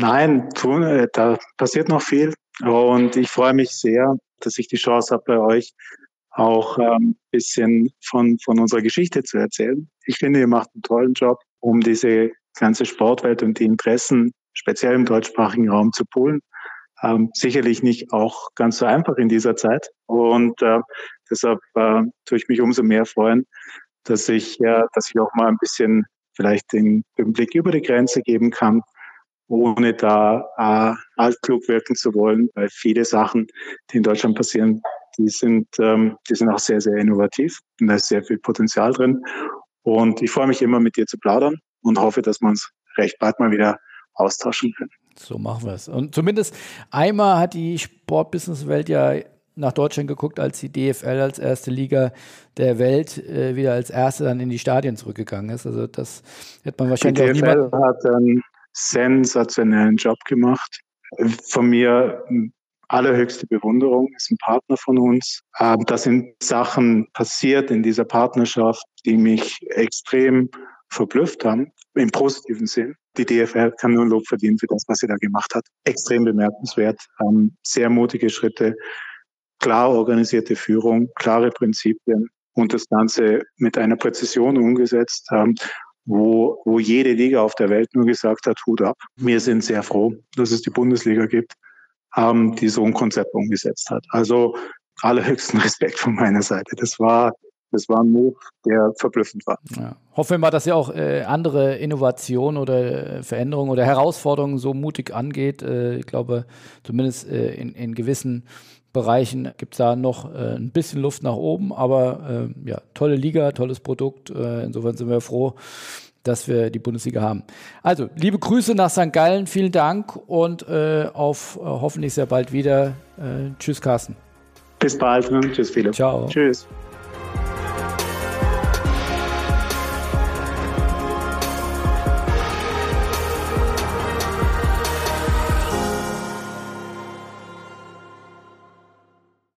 Nein, tun, äh, da passiert noch viel. Und ich freue mich sehr, dass ich die Chance habe, bei euch auch ein ähm, bisschen von, von unserer Geschichte zu erzählen. Ich finde, ihr macht einen tollen Job, um diese ganze Sportwelt und die Interessen speziell im deutschsprachigen Raum zu poolen. Ähm, sicherlich nicht auch ganz so einfach in dieser Zeit. Und äh, deshalb äh, tue ich mich umso mehr freuen, dass ich, ja, dass ich auch mal ein bisschen vielleicht den, den Blick über die Grenze geben kann ohne da äh, altklug wirken zu wollen, weil viele Sachen, die in Deutschland passieren, die sind, ähm, die sind auch sehr, sehr innovativ und da ist sehr viel Potenzial drin. Und ich freue mich immer, mit dir zu plaudern und hoffe, dass wir uns recht bald mal wieder austauschen können. So machen wir es. Und zumindest einmal hat die Sportbusinesswelt ja nach Deutschland geguckt, als die DFL als erste Liga der Welt äh, wieder als erste dann in die Stadien zurückgegangen ist. Also das hätte man wahrscheinlich die DFL auch niemand... hat einen sensationellen Job gemacht. Von mir allerhöchste Bewunderung, ist ein Partner von uns. Ähm, da sind Sachen passiert in dieser Partnerschaft, die mich extrem verblüfft haben, im positiven Sinn. Die DFL kann nur Lob verdienen für das, was sie da gemacht hat. Extrem bemerkenswert, ähm, sehr mutige Schritte, klar organisierte Führung, klare Prinzipien und das Ganze mit einer Präzision umgesetzt, ähm, wo, wo jede Liga auf der Welt nur gesagt hat, Hut ab. Wir sind sehr froh, dass es die Bundesliga gibt, ähm, die so ein Konzept umgesetzt hat. Also allerhöchsten Respekt von meiner Seite. Das war das war ein Move, der verblüffend war. Ja. Hoffen wir mal, dass ihr auch äh, andere Innovationen oder äh, Veränderungen oder Herausforderungen so mutig angeht. Äh, ich glaube, zumindest äh, in, in gewissen Bereichen gibt es da noch äh, ein bisschen Luft nach oben, aber äh, ja, tolle Liga, tolles Produkt. Äh, insofern sind wir froh, dass wir die Bundesliga haben. Also, liebe Grüße nach St. Gallen, vielen Dank und äh, auf äh, hoffentlich sehr bald wieder. Äh, tschüss, Carsten. Bis bald. Ne? Tschüss, Philipp. Ciao. Tschüss.